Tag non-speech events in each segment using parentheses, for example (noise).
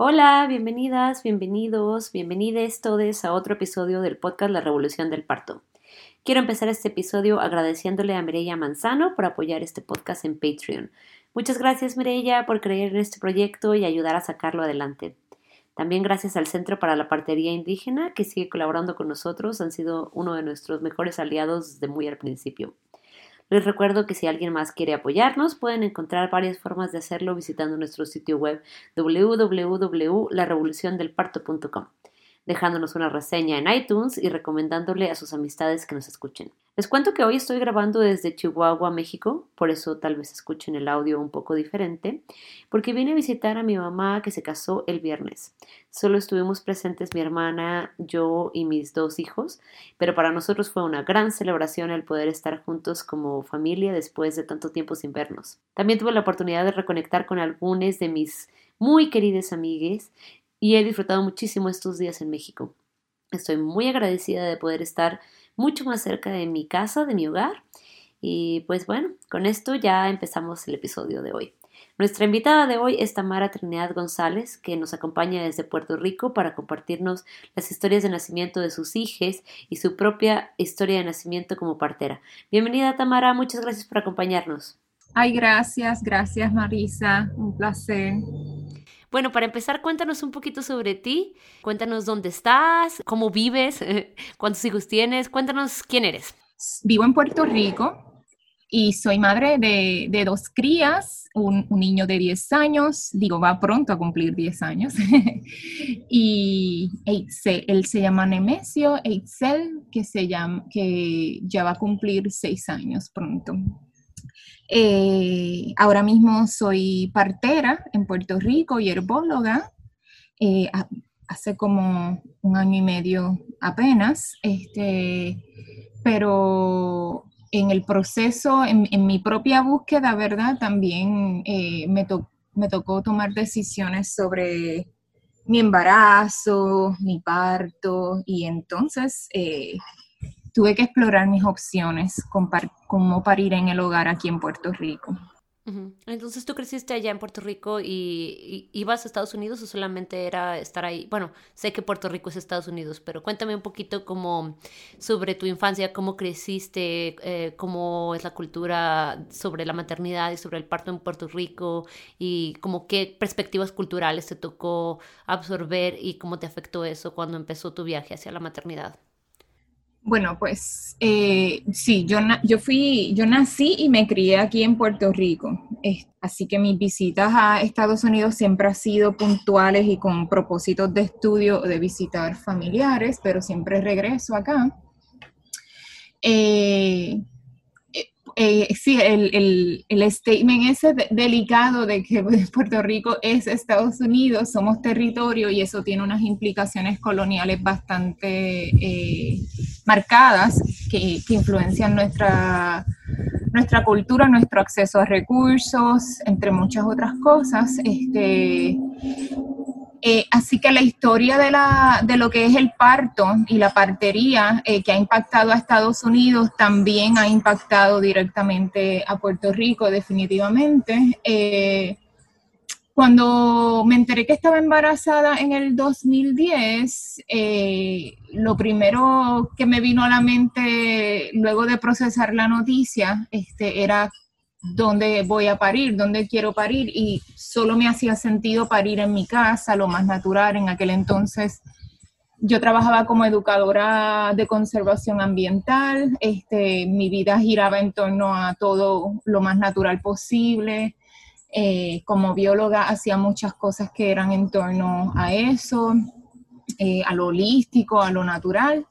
Hola, bienvenidas, bienvenidos, bienvenides todos a otro episodio del podcast La Revolución del Parto. Quiero empezar este episodio agradeciéndole a Mireya Manzano por apoyar este podcast en Patreon. Muchas gracias Mireya por creer en este proyecto y ayudar a sacarlo adelante. También gracias al Centro para la Partería Indígena que sigue colaborando con nosotros, han sido uno de nuestros mejores aliados desde muy al principio. Les recuerdo que si alguien más quiere apoyarnos, pueden encontrar varias formas de hacerlo visitando nuestro sitio web www.larevoluciondelparto.com dejándonos una reseña en iTunes y recomendándole a sus amistades que nos escuchen. Les cuento que hoy estoy grabando desde Chihuahua, México, por eso tal vez escuchen el audio un poco diferente, porque vine a visitar a mi mamá que se casó el viernes. Solo estuvimos presentes mi hermana, yo y mis dos hijos, pero para nosotros fue una gran celebración el poder estar juntos como familia después de tanto tiempo sin vernos. También tuve la oportunidad de reconectar con algunos de mis muy queridas amigues y he disfrutado muchísimo estos días en México. Estoy muy agradecida de poder estar mucho más cerca de mi casa, de mi hogar. Y pues bueno, con esto ya empezamos el episodio de hoy. Nuestra invitada de hoy es Tamara Trinidad González, que nos acompaña desde Puerto Rico para compartirnos las historias de nacimiento de sus hijos y su propia historia de nacimiento como partera. Bienvenida Tamara, muchas gracias por acompañarnos. Ay, gracias, gracias Marisa, un placer. Bueno, para empezar, cuéntanos un poquito sobre ti. Cuéntanos dónde estás, cómo vives, (laughs) cuántos hijos tienes. Cuéntanos quién eres. Vivo en Puerto Rico y soy madre de, dos crías, un, niño de 10 años, digo, va pronto a cumplir 10 años, (laughs) y él se llama Nemesio, Eitzel, que, se llama, que ya va a cumplir 6 años pronto. Eh, ahora mismo soy partera en Puerto Rico y herbóloga. Eh, hace como un año y medio apenas, este, pero en el proceso, en, mi propia búsqueda, ¿verdad? También eh, me, me, tocó tomar decisiones sobre mi embarazo, mi parto, y entonces tuve que explorar mis opciones con cómo parir en el hogar aquí en Puerto Rico. Entonces tú creciste allá en Puerto Rico y, ibas a Estados Unidos o solamente era estar ahí. Bueno, sé que Puerto Rico es Estados Unidos, pero cuéntame un poquito como sobre tu infancia, cómo creciste, eh, cómo es la cultura sobre la maternidad y sobre el parto en Puerto Rico y como qué perspectivas culturales te tocó absorber y cómo te afectó eso cuando empezó tu viaje hacia la maternidad. Bueno, pues eh, sí, yo, yo fui, yo nací y me crié aquí en Puerto Rico, así que mis visitas a Estados Unidos siempre han sido puntuales y con propósitos de estudio de visitar familiares, pero siempre regreso acá. Eh, eh, sí, el, el, statement ese delicado de que (laughs) Puerto Rico es Estados Unidos, somos territorio y eso tiene unas implicaciones coloniales bastante eh, marcadas que, que, influencian nuestra, nuestra cultura, nuestro acceso a recursos, entre muchas otras cosas. Este, eh, así que la historia de, la, de, lo que es el parto y la partería eh, que ha impactado a Estados Unidos también ha impactado directamente a Puerto Rico, definitivamente. Eh, cuando me enteré que estaba embarazada en el 2010, lo primero que me vino a la mente luego de procesar la noticia este, era dónde voy a parir, dónde quiero parir y solo me hacía sentido parir en mi casa, lo más natural en aquel entonces. Yo trabajaba como educadora de conservación ambiental, este, mi vida giraba en torno a todo lo más natural posible. Eh, como bióloga hacía muchas cosas que eran en torno a eso, eh, a lo holístico, a lo natural.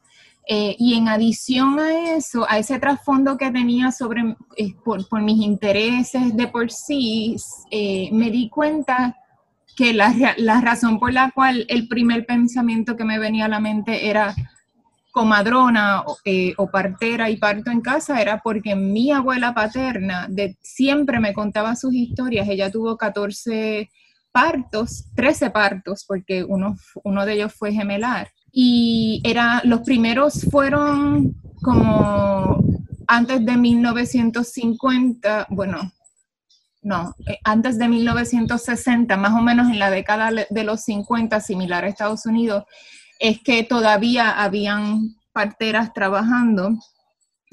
Eh, y en adición a eso, a ese trasfondo que tenía sobre, eh, por, mis intereses de por sí, eh, me di cuenta que la, razón por la cual el primer pensamiento que me venía a la mente era comadrona eh, o partera y parto en casa era porque mi abuela paterna siempre me contaba sus historias. Ella tuvo 14 partos, 13 partos, porque uno de ellos fue gemelar. Y era, los primeros fueron como antes de 1950, bueno, no, eh, antes de 1960, más o menos en la década de los 50, similar a Estados Unidos, es que todavía habían parteras trabajando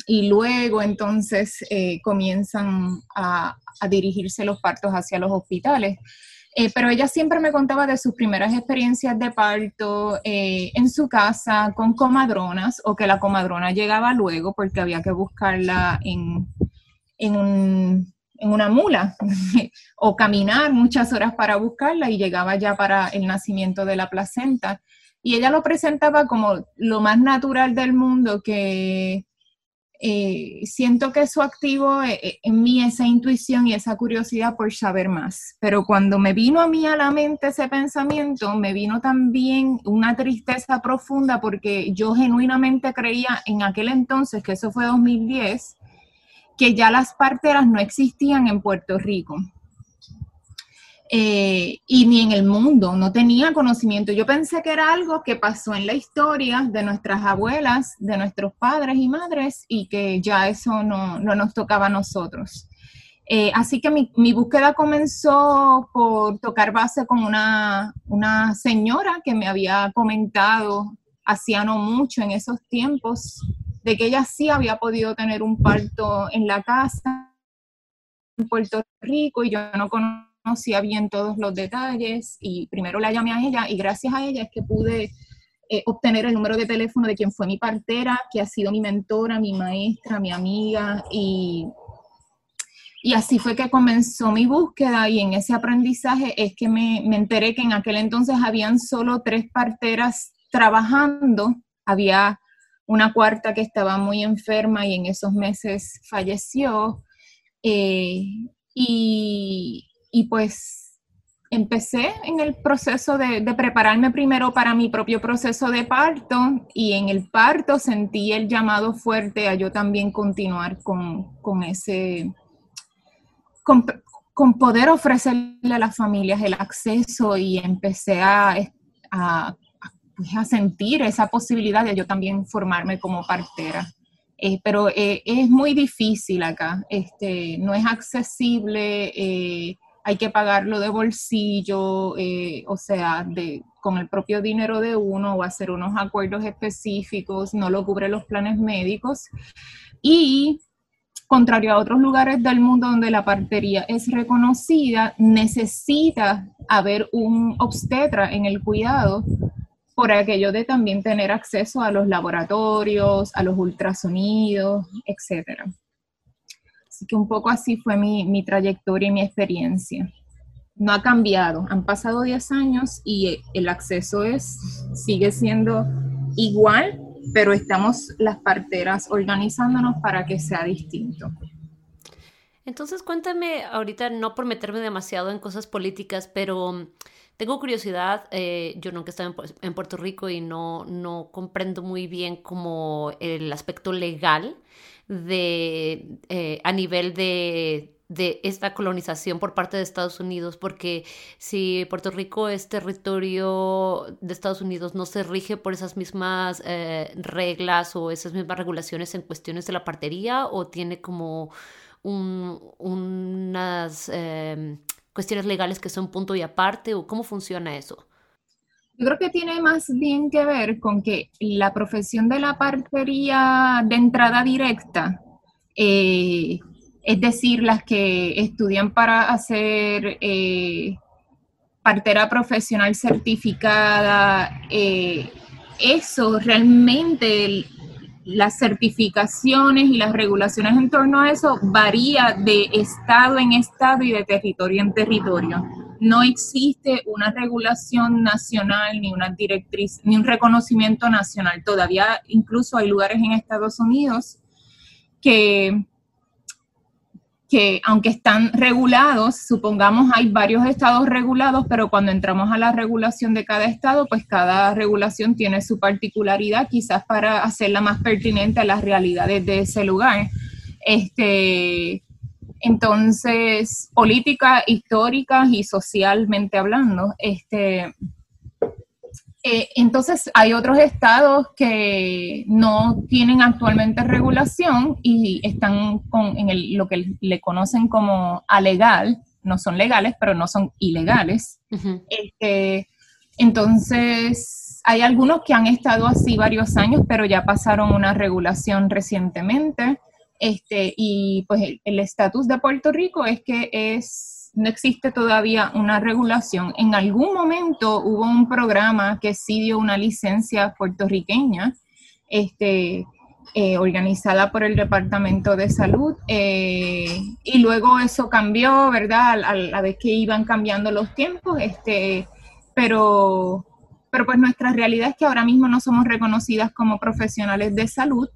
y luego entonces eh, comienzan a, dirigirse los partos hacia los hospitales. Eh, pero ella siempre me contaba de sus primeras experiencias de parto en su casa con comadronas o que la comadrona llegaba luego porque había que buscarla en, en una mula (laughs) o caminar muchas horas para buscarla y llegaba ya para el nacimiento de la placenta. Y ella lo presentaba como lo más natural del mundo, que eh, siento que eso activó eh, eh, en mí esa intuición y esa curiosidad por saber más. Pero cuando me vino a mí a la mente ese pensamiento, me vino también una tristeza profunda porque yo genuinamente creía en aquel entonces, que eso fue 2010, que ya las parteras no existían en Puerto Rico. Eh, y ni en el mundo, no tenía conocimiento. Yo pensé que era algo que pasó en la historia de nuestras abuelas, de nuestros padres y madres, y que ya eso no, nos tocaba a nosotros. Eh, así que mi, mi, búsqueda comenzó por tocar base con una, una señora que me había comentado hacía no mucho en esos tiempos de que ella sí había podido tener un parto en la casa en Puerto Rico y yo no conocía bien todos los detalles y primero la llamé a ella y gracias a ella es que pude eh, obtener el número de teléfono de quien fue mi partera, que ha sido mi mentora, mi maestra, mi amiga y, y así fue que comenzó mi búsqueda y en ese aprendizaje es que me, me enteré que en aquel entonces habían solo tres parteras trabajando, había una cuarta que estaba muy enferma y en esos meses falleció. Eh, y, pues empecé en el proceso de, prepararme primero para mi propio proceso de parto y en el parto sentí el llamado fuerte a yo también continuar con, ese, con, poder ofrecerle a las familias el acceso y empecé a, a pues, a sentir esa posibilidad de yo también formarme como partera. Eh, pero eh, es muy difícil acá, este, no es accesible, eh, hay que pagarlo de bolsillo, o sea, de, con el propio dinero de uno o hacer unos acuerdos específicos, no lo cubren los planes médicos. Y contrario a otros lugares del mundo donde la partería es reconocida, necesita haber un obstetra en el cuidado por aquello de también tener acceso a los laboratorios, a los ultrasonidos, etc. Así que un poco así fue mi, trayectoria y mi experiencia. No ha cambiado, han pasado 10 años y el acceso es, sigue siendo igual, pero estamos las parteras organizándonos para que sea distinto. Entonces cuéntame ahorita, no por meterme demasiado en cosas políticas, pero tengo curiosidad, eh, yo nunca he estado en, Puerto Rico y no, no comprendo muy bien como el aspecto legal de, eh, a nivel de de esta colonización por parte de Estados Unidos, porque si Puerto Rico es territorio de Estados Unidos, no se rige por esas mismas eh, reglas o esas mismas regulaciones en cuestiones de la partería, o tiene como unas cuestiones legales que son punto y aparte o cómo funciona eso? Yo creo que tiene más bien que ver con que la profesión de la partería de entrada directa, eh, es decir, las que estudian para hacer eh, partera profesional certificada, eh, eso realmente las certificaciones y las regulaciones en torno a eso varía de estado en estado y de territorio en territorio. No existe una regulación nacional ni una directriz ni un reconocimiento nacional. Todavía incluso hay lugares en Estados Unidos que, que aunque están regulados, supongamos hay varios estados regulados, pero cuando entramos a la regulación de cada estado, pues cada regulación tiene su particularidad, quizás para hacerla más pertinente a las realidades de ese lugar. Este, entonces, política, histórica y socialmente hablando, este, eh, entonces, hay otros estados que no tienen actualmente regulación y están con, en lo que le conocen como alegal, no son legales, pero no son ilegales. Este, entonces, hay algunos que han estado así varios años, pero ya pasaron una regulación recientemente. Este, y pues el estatus de Puerto Rico es que es no existe todavía una regulación. En algún momento hubo un programa que sí dio una licencia puertorriqueña, este, eh, organizada por el Departamento de Salud, eh, y luego eso cambió, ¿verdad? A, la vez que iban cambiando los tiempos, este, pero, pero pues nuestra realidad es que ahora mismo no somos reconocidas como profesionales de salud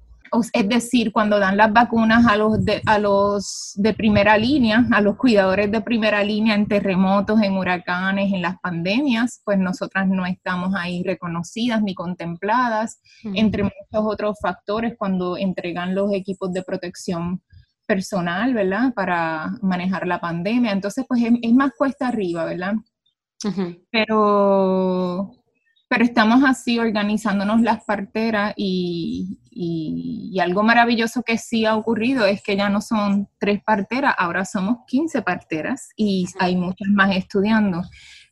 es decir, cuando dan las vacunas a los, de, a los de primera línea, a los cuidadores de primera línea en terremotos, en huracanes, en las pandemias, pues nosotras no estamos ahí reconocidas ni contempladas, entre muchos otros factores cuando entregan los equipos de protección personal, ¿verdad? Para manejar la pandemia. Entonces, pues es, más cuesta arriba, ¿verdad? Pero pero estamos así organizándonos las parteras y, algo maravilloso que sí ha ocurrido es que ya no son tres parteras, ahora somos 15 parteras y hay muchas más estudiando.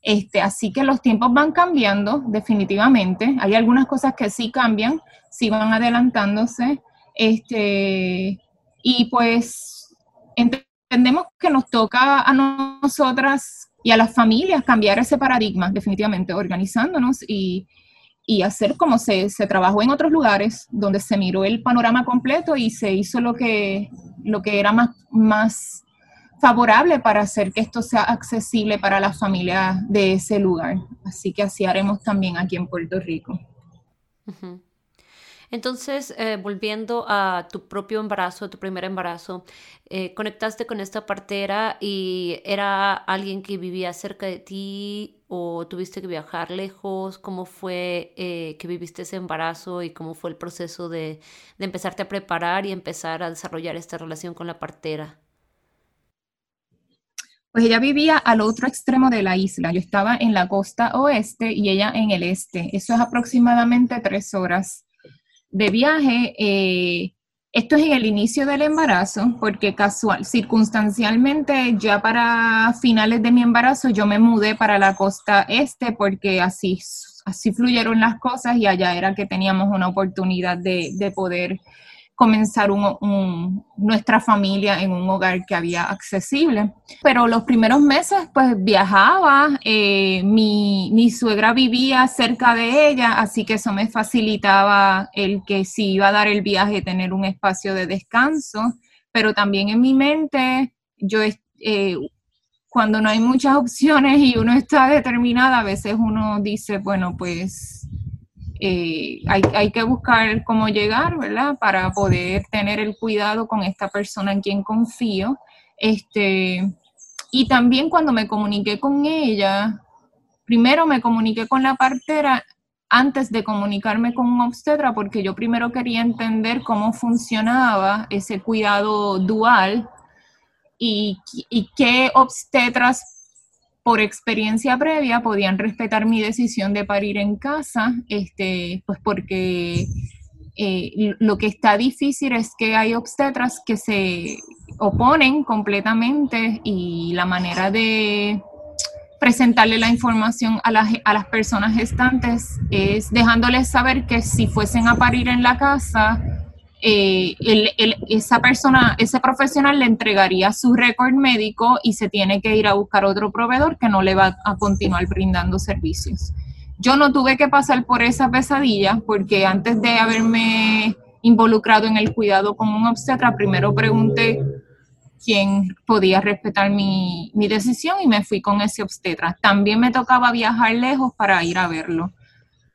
Este, así que los tiempos van cambiando definitivamente. Hay algunas cosas que sí cambian, sí van adelantándose. Este, y pues entendemos que nos toca a nosotras y a las familias cambiar ese paradigma, definitivamente, organizándonos y, hacer como se, se, trabajó en otros lugares, donde se miró el panorama completo y se hizo lo que, lo que era más, más favorable para hacer que esto sea accesible para las familias de ese lugar. Así que así haremos también aquí en Puerto Rico. Entonces, eh, volviendo a tu propio embarazo, tu primer embarazo, eh, conectaste con esta partera y era alguien que vivía cerca de ti o tuviste que viajar lejos. ¿Cómo fue eh, que viviste ese embarazo y cómo fue el proceso de, de empezarte a preparar y empezar a desarrollar esta relación con la partera? Pues ella vivía al otro extremo de la isla. Yo estaba en la costa oeste y ella en el este. Eso es aproximadamente tres horas de viaje. Eh, esto es en el inicio del embarazo, porque casual, circunstancialmente, ya para finales de mi embarazo, yo me mudé para la costa este, porque así, así fluyeron las cosas y allá era que teníamos una oportunidad de, de poder comenzar nuestra familia en un hogar que había accesible. Pero los primeros meses, pues viajaba, eh, mi, suegra vivía cerca de ella, así que eso me facilitaba el que si iba a dar el viaje, tener un espacio de descanso, pero también en mi mente, yo, eh, cuando no hay muchas opciones y uno está determinada, a veces uno dice, bueno, pues eh, hay, que buscar cómo llegar, ¿verdad? Para poder tener el cuidado con esta persona en quien confío. Este, y también cuando me comuniqué con ella, primero me comuniqué con la partera antes de comunicarme con un obstetra, porque yo primero quería entender cómo funcionaba ese cuidado dual y, y qué obstetras por experiencia previa podían respetar mi decisión de parir en casa, este, pues porque eh, lo que está difícil es que hay obstetras que se oponen completamente y la manera de presentarle la información a, a las personas gestantes es dejándoles saber que si fuesen a parir en la casa, eh, esa persona, ese profesional le entregaría su récord médico y se tiene que ir a buscar otro proveedor que no le va a continuar brindando servicios. Yo no tuve que pasar por esa pesadilla porque antes de haberme involucrado en el cuidado con un obstetra, primero pregunté quién podía respetar mi, mi decisión y me fui con ese obstetra. También me tocaba viajar lejos para ir a verlo,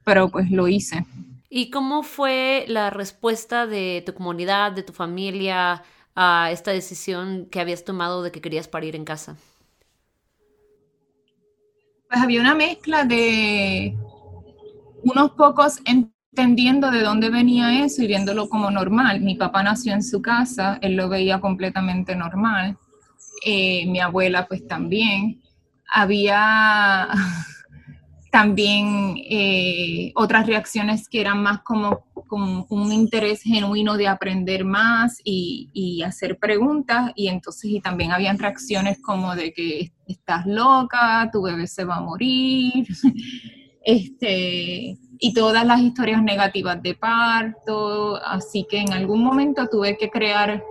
pero pues lo hice. ¿Y cómo fue la respuesta de tu comunidad, de tu familia, a esta decisión que habías tomado de que querías parir en casa? Pues había una mezcla de unos pocos entendiendo de dónde venía eso y viéndolo como normal. Mi papá nació en su casa, él lo veía completamente normal. Eh, mi abuela pues también. Había también eh, otras reacciones que eran más como, un interés genuino de aprender más y, hacer preguntas y entonces y también habían reacciones como de que estás loca, tu bebé se va a morir, (laughs) este, y todas las historias negativas de parto, así que en algún momento tuve que crear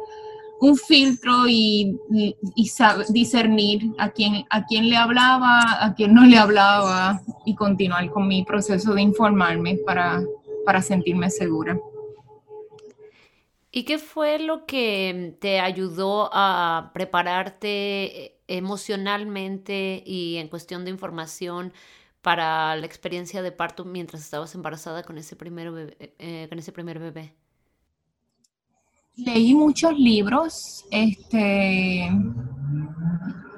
un filtro y, discernir a quién, a quién le hablaba, a quién no le hablaba y continuar con mi proceso de informarme para, para sentirme segura. ¿Y qué fue lo que te ayudó a prepararte emocionalmente y en cuestión de información para la experiencia de parto mientras estabas embarazada con ese primer eh, con ese primer bebé? Leí muchos libros, este,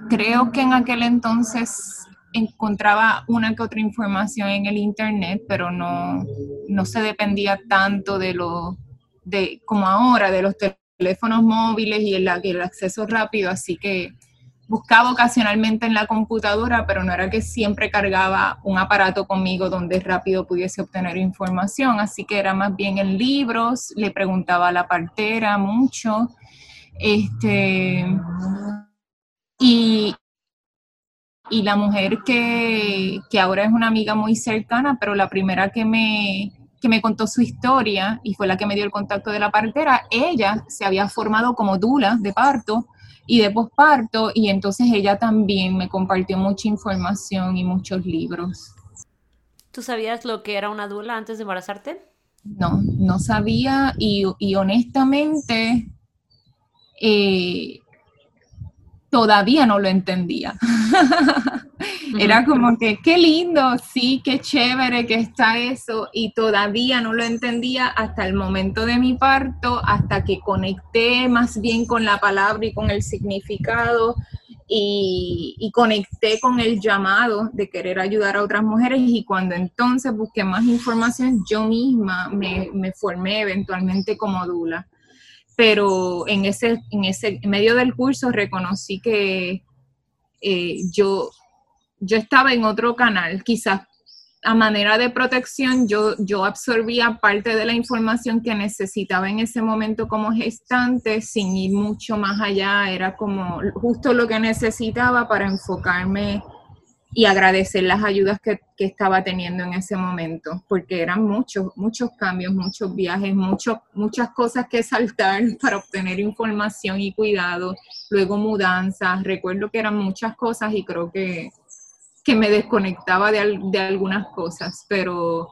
creo que en aquel entonces encontraba una que otra información en el internet, pero no, no se dependía tanto de lo, de, como ahora, de los teléfonos móviles y el, el acceso rápido, así que buscaba ocasionalmente en la computadora, pero no era que siempre cargaba un aparato conmigo donde rápido pudiese obtener información, así que era más bien en libros, le preguntaba a la partera mucho, este, y, y la mujer que, que ahora es una amiga muy cercana, pero la primera que me, que me contó su historia y fue la que me dio el contacto de la partera, ella se había formado como dula de parto y de posparto y entonces ella también me compartió mucha información y muchos libros. ¿Tú sabías lo que era una dula antes de embarazarte? No, no sabía y, honestamente eh, todavía no lo entendía. (laughs) Era como que, qué lindo, sí, qué chévere que está eso, y todavía no lo entendía hasta el momento de mi parto, hasta que conecté más bien con la palabra y con el significado, y, conecté con el llamado de querer ayudar a otras mujeres, y cuando entonces busqué más información, yo misma me, me formé eventualmente como Dula. Pero en ese, en ese medio del curso reconocí que eh, yo yo estaba en otro canal, quizás a manera de protección yo, yo absorbía parte de la información que necesitaba en ese momento como gestante sin ir mucho más allá, era como justo lo que necesitaba para enfocarme y agradecer las ayudas que, que estaba teniendo en ese momento, porque eran muchos, muchos cambios, muchos viajes, muchos, muchas cosas que (laughs) saltar para obtener información y cuidado, luego mudanzas, recuerdo que eran muchas cosas y creo que que me desconectaba de, de algunas cosas, pero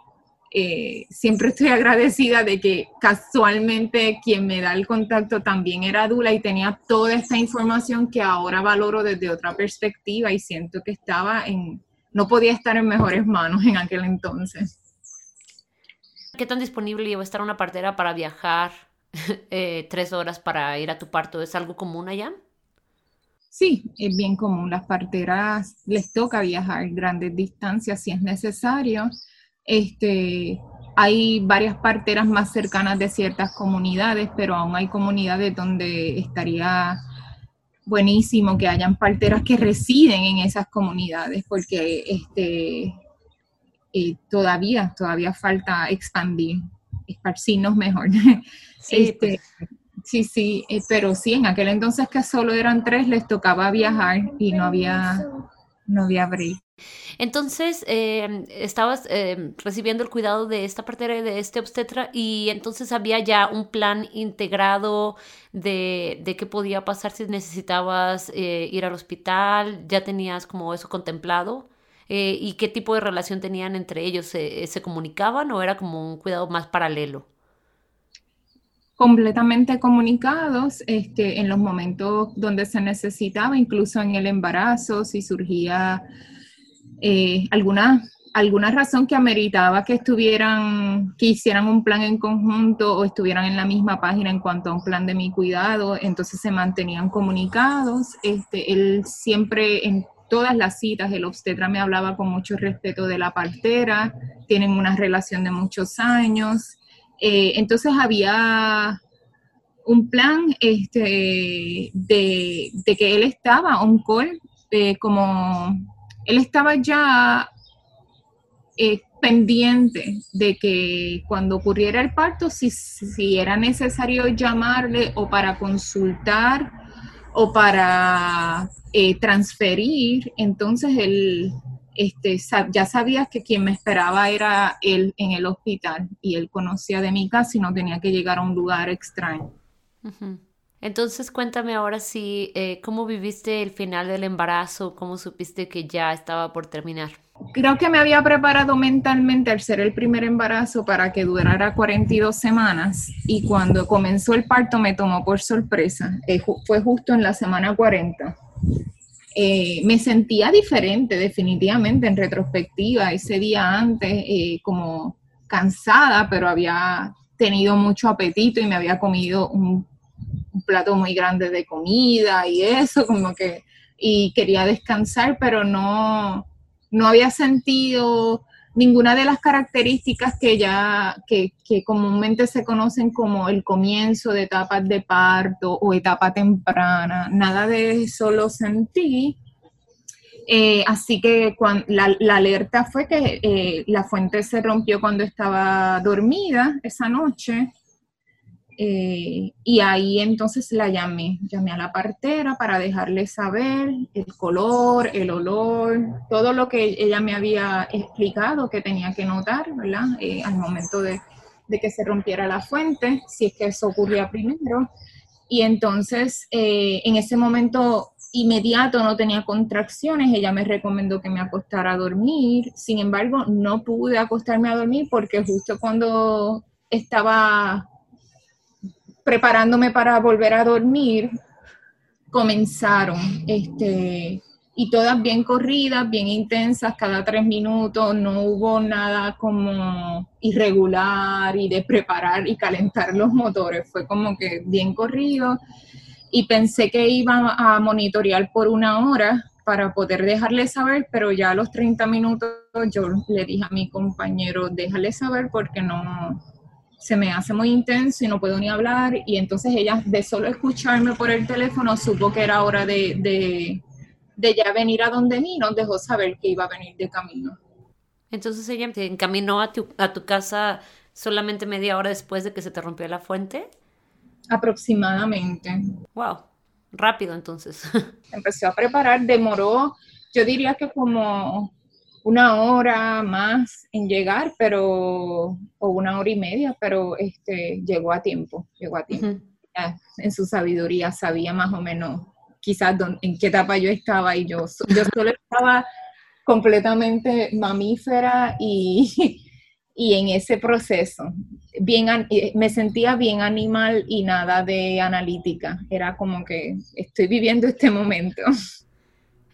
eh, siempre estoy agradecida de que casualmente quien me da el contacto también era Dula y tenía toda esta información que ahora valoro desde otra perspectiva y siento que estaba en, no podía estar en mejores manos en aquel entonces. ¿Qué tan disponible iba a estar una partera para viajar (laughs) eh, tres horas para ir a tu parto? ¿Es algo común allá? Sí, es bien común. Las parteras les toca viajar grandes distancias si es necesario. Este, hay varias parteras más cercanas de ciertas comunidades, pero aún hay comunidades donde estaría buenísimo que hayan parteras que residen en esas comunidades, porque este, eh, todavía, todavía falta expandir, esparcirnos mejor. (laughs) Sí, pues. este, Sí, sí, eh, pero sí, en aquel entonces que solo eran tres, les tocaba viajar y no había, no había break. Entonces, eh, estabas eh, recibiendo el cuidado de esta partera de este obstetra y entonces había ya un plan integrado de, de qué podía pasar si necesitabas ir al hospital, ya tenías como eso contemplado. ¿Y qué tipo de relación tenían entre ellos? ¿Se comunicaban o era como un cuidado más paralelo? Completamente comunicados este, en los momentos donde se necesitaba, incluso en el embarazo, si surgía eh, alguna alguna razón que ameritaba que estuvieran, que hicieran un plan en conjunto o estuvieran en la misma página en cuanto a un plan de mi cuidado, entonces se mantenían comunicados. Este, él siempre en todas las citas, el obstetra me hablaba con mucho respeto de la partera, tienen una relación de muchos años. Eh, entonces había un plan este, de, que él estaba on call, como él estaba ya eh, pendiente de que cuando ocurriera el parto, si, si era necesario llamarle o para consultar o para eh, transferir, entonces él este, ya sabía que quien me esperaba era él en el hospital y él conocía de mi casa y no tenía que llegar a un lugar extraño. Entonces cuéntame ahora si, eh, ¿cómo viviste el final del embarazo? ¿Cómo supiste que ya estaba por terminar? Creo que me había preparado mentalmente al ser el primer embarazo para que durara 42 semanas y cuando comenzó el parto me tomó por sorpresa. Eh, fue justo en la semana 40. Eh, me sentía diferente definitivamente en retrospectiva ese día antes, como cansada, pero había tenido mucho apetito y me había comido un un plato muy grande de comida y eso, como que, y quería descansar, pero no, no había sentido ninguna de las características que ya, que, comúnmente se conocen como el comienzo de etapas de parto o etapa temprana, nada de eso lo sentí. Eh, así que la, alerta fue que eh, la fuente se rompió cuando estaba dormida esa noche eh, y ahí entonces la llamé, llamé a la partera para dejarle saber el color, el olor, todo lo que ella me había explicado que tenía que notar, ¿verdad? Eh, al momento de, de, que se rompiera la fuente, si es que eso ocurría primero. Y entonces eh, en ese momento inmediato no tenía contracciones, ella me recomendó que me acostara a dormir, sin embargo no pude acostarme a dormir porque justo cuando estaba preparándome para volver a dormir, comenzaron, este, y todas bien corridas, bien intensas, cada tres minutos, no hubo nada como irregular y de preparar y calentar los motores, fue como que bien corrido y pensé que iba a monitorear por una hora para poder dejarle saber, pero ya a los 30 minutos yo le dije a mi compañero, déjale saber porque no, se me hace muy intenso y no puedo ni hablar. Y entonces ella, de solo escucharme por el teléfono, supo que era hora de, ya venir a donde mí, nos dejó saber que iba a venir de camino. Entonces ella te encaminó a tu, a tu casa solamente media hora después de que se te rompió la fuente. Aproximadamente. Wow, rápido entonces. (laughs) Empezó a preparar, demoró, yo diría que como una hora más en llegar, pero, o una hora y media, pero este, llegó a tiempo, llegó a tiempo. en su sabiduría sabía más o menos quizás en qué etapa yo estaba y yo, yo solo estaba completamente mamífera y, y en ese proceso. Bien, me sentía bien animal y nada de analítica. Era como que estoy viviendo este momento.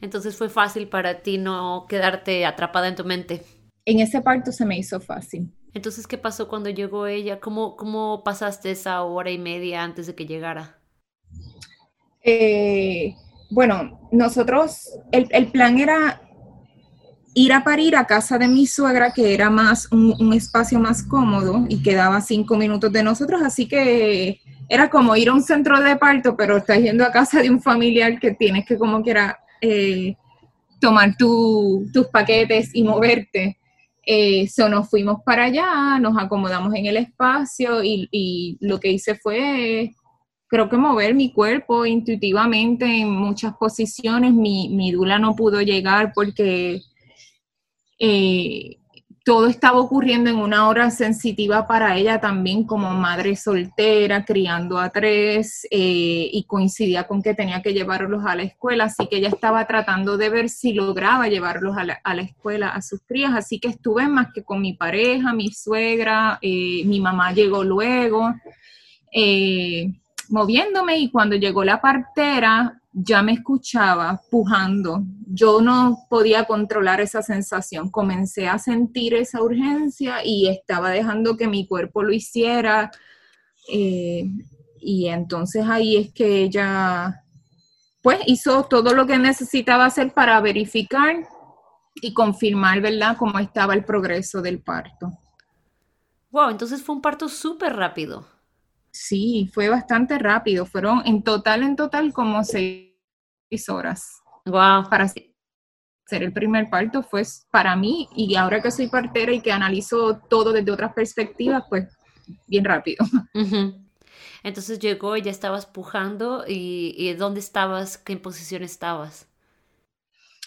Entonces fue fácil para ti no quedarte atrapada en tu mente. En ese parto se me hizo fácil. Entonces, ¿qué pasó cuando llegó ella? ¿Cómo, cómo pasaste esa hora y media antes de que llegara? Eh, bueno, nosotros, el, el, plan era ir a parir a casa de mi suegra, que era más un, un, espacio más cómodo y quedaba cinco minutos de nosotros, así que era como ir a un centro de parto, pero estás yendo a casa de un familiar que tienes que como que era eh, tomar tus paquetes y moverte. Eso eh, nos fuimos para allá, nos acomodamos en el espacio y, lo que hice fue, creo que mover mi cuerpo intuitivamente en muchas posiciones. Mi, mi dula no pudo llegar porque eh, todo estaba ocurriendo en una hora sensitiva para ella también como madre soltera, criando a tres, eh, y coincidía con que tenía que llevarlos a la escuela, así que ella estaba tratando de ver si lograba llevarlos a la, escuela a sus crías, así que estuve más que con mi pareja, mi suegra, eh, mi mamá llegó luego, eh, moviéndome y cuando llegó la partera, ya me escuchaba pujando. Yo no podía controlar esa sensación. Comencé a sentir esa urgencia y estaba dejando que mi cuerpo lo hiciera. Eh, y entonces ahí es que ella, pues, hizo todo lo que necesitaba hacer para verificar y confirmar, ¿verdad?, cómo estaba el progreso del parto. Wow, entonces fue un parto súper rápido. Sí, fue bastante rápido. Fueron en total, en total, como seis horas. Wow. Para ser el primer parto fue para mí, y ahora que soy partera y que analizo todo desde otras perspectivas, pues bien rápido. (laughs) Entonces llegó y ya estabas pujando, y, y ¿dónde estabas? ¿Qué posición estabas?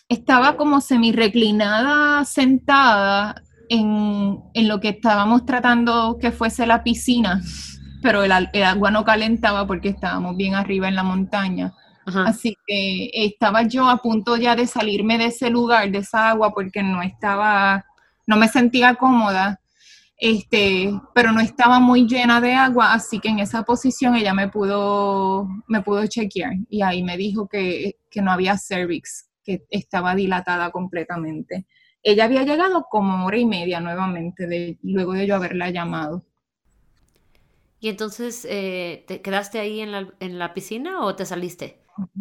Estaba como semi reclinada, sentada en, en, lo que estábamos tratando que fuese la piscina (laughs) pero el, agua no calentaba porque estábamos bien arriba en la montaña. Así que estaba yo a punto ya de salirme de ese lugar, de esa agua, porque no estaba, no me sentía cómoda, este, pero no estaba muy llena de agua, así que en esa posición ella me pudo, me pudo chequear y ahí me dijo que, que no había cervix, que estaba dilatada completamente. Ella había llegado como hora y media nuevamente, de, luego de yo haberla llamado. ¿Y entonces eh, te quedaste ahí en la, en la, piscina o te saliste?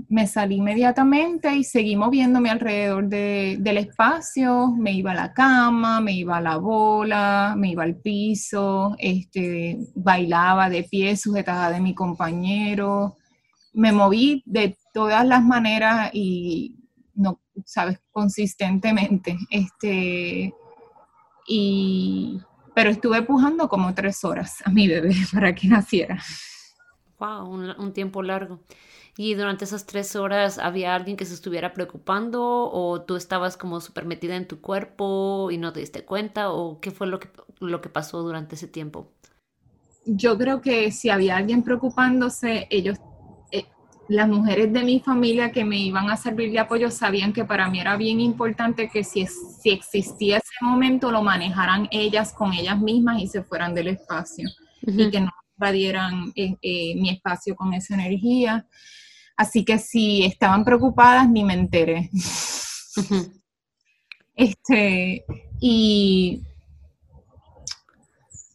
Me salí inmediatamente y seguí moviéndome alrededor de, del espacio. Me iba a la cama, me iba a la bola, me iba al piso, este, bailaba de pie sujetada de mi compañero. Me moví de todas las maneras y, no, sabes, consistentemente. Este, y pero estuve pujando como tres horas a mi bebé (laughs) para que naciera. Wow, un, tiempo largo. ¿Y durante esas tres horas había alguien que se estuviera preocupando o tú estabas como súper metida en tu cuerpo y no te diste cuenta o qué fue lo que, lo que pasó durante ese tiempo? Yo creo que si había alguien preocupándose, ellos las mujeres de mi familia que me iban a servir de apoyo sabían que para mí era bien importante que si, si existía ese momento lo manejaran ellas con ellas mismas y se fueran del espacio y que no invadieran eh, eh, mi espacio con esa energía. Así que si estaban preocupadas, ni me enteré. Este, y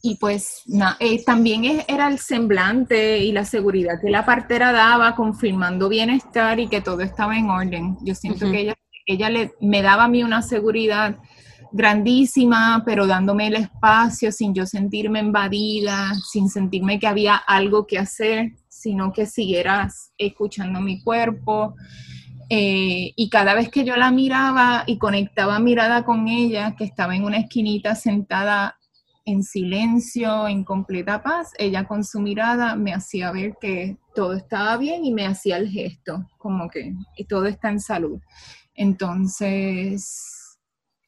y pues eh, también era el semblante y la seguridad que la partera daba, confirmando bienestar y que todo estaba en orden. Yo siento que ella, ella le, me daba a mí una seguridad grandísima, pero dándome el espacio sin yo sentirme invadida, sin sentirme que había algo que hacer, sino que siguieras escuchando mi cuerpo. Eh, y cada vez que yo la miraba y conectaba mirada con ella, que estaba en una esquinita sentada en silencio, en completa paz, ella con su mirada me hacía ver que todo estaba bien y me hacía el gesto, como que todo está en salud. Entonces,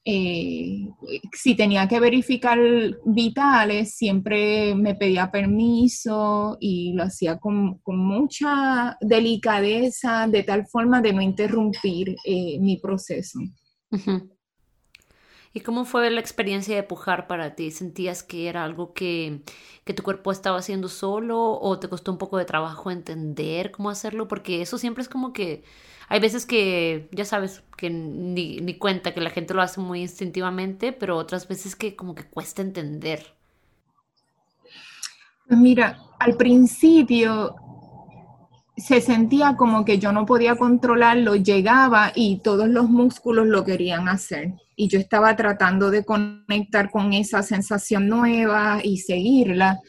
eh, si tenía que verificar vitales, siempre me pedía permiso y lo hacía con, mucha delicadeza, de tal forma de no interrumpir eh, mi proceso. ¿Y cómo fue la experiencia de pujar para ti? ¿Sentías que era algo que, tu cuerpo estaba haciendo solo o te costó un poco de trabajo entender cómo hacerlo? Porque eso siempre es como que hay veces que, ya sabes, que ni, ni cuenta, que la gente lo hace muy instintivamente, pero otras veces que como que cuesta entender. Mira, al principio se sentía como que yo no podía controlarlo, llegaba y todos los músculos lo querían hacer y yo estaba tratando de conectar con esa sensación nueva y seguirla.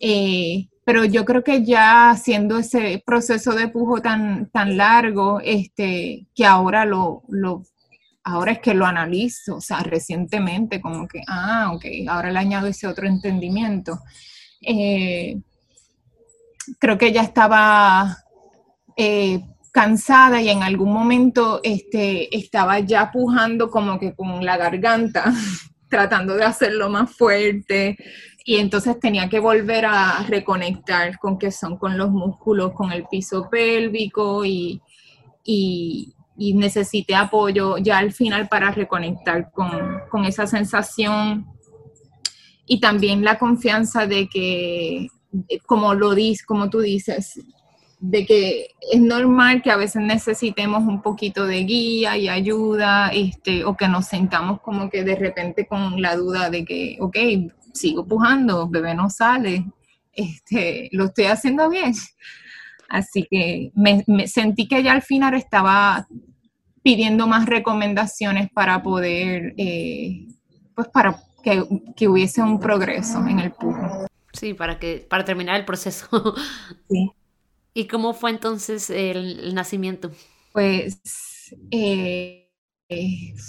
Eh, pero yo creo que ya haciendo ese proceso de pujo tan, tan largo, este, que ahora lo, lo, ahora es que lo analizo, o sea, recientemente, como que, ah, ok, ahora le añado ese otro entendimiento. Eh, creo que ya estaba eh, cansada y en algún momento este, estaba ya pujando como que con la garganta, (laughs) tratando de hacerlo más fuerte y entonces tenía que volver a reconectar con que son con los músculos, con el piso pélvico y, y, necesité apoyo ya al final para reconectar con, con esa sensación y también la confianza de que, como lo dices, como tú dices, de que es normal que a veces necesitemos un poquito de guía y ayuda, este, o que nos sentamos como que de repente con la duda de que, ok, sigo pujando, bebé no sale, este, lo estoy haciendo bien. Así que me, sentí que ya al final estaba pidiendo más recomendaciones para poder, eh, pues para que, que, hubiese un progreso en el pujo. Sí, para que, para terminar el proceso. (laughs) Sí. ¿Y cómo fue entonces el, nacimiento? Pues eh,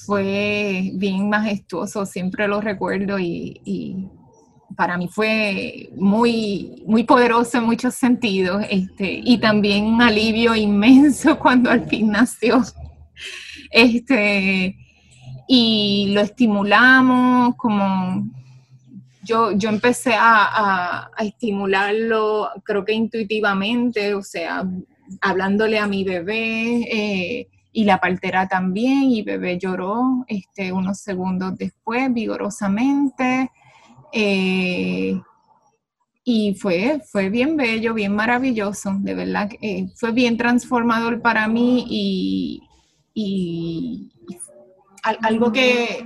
fue bien majestuoso, siempre lo recuerdo y, para mí fue muy, muy poderoso en muchos sentidos este, y también un alivio inmenso (laughs) cuando al fin nació. Este, y lo estimulamos como yo, yo empecé a, estimularlo, creo que intuitivamente, o sea, hablándole a mi bebé eh, y la partera también, y bebé lloró este, unos segundos después, vigorosamente. Eh, y fue, fue bien bello, bien maravilloso, de verdad, eh, fue bien transformador para mí y, y, algo que,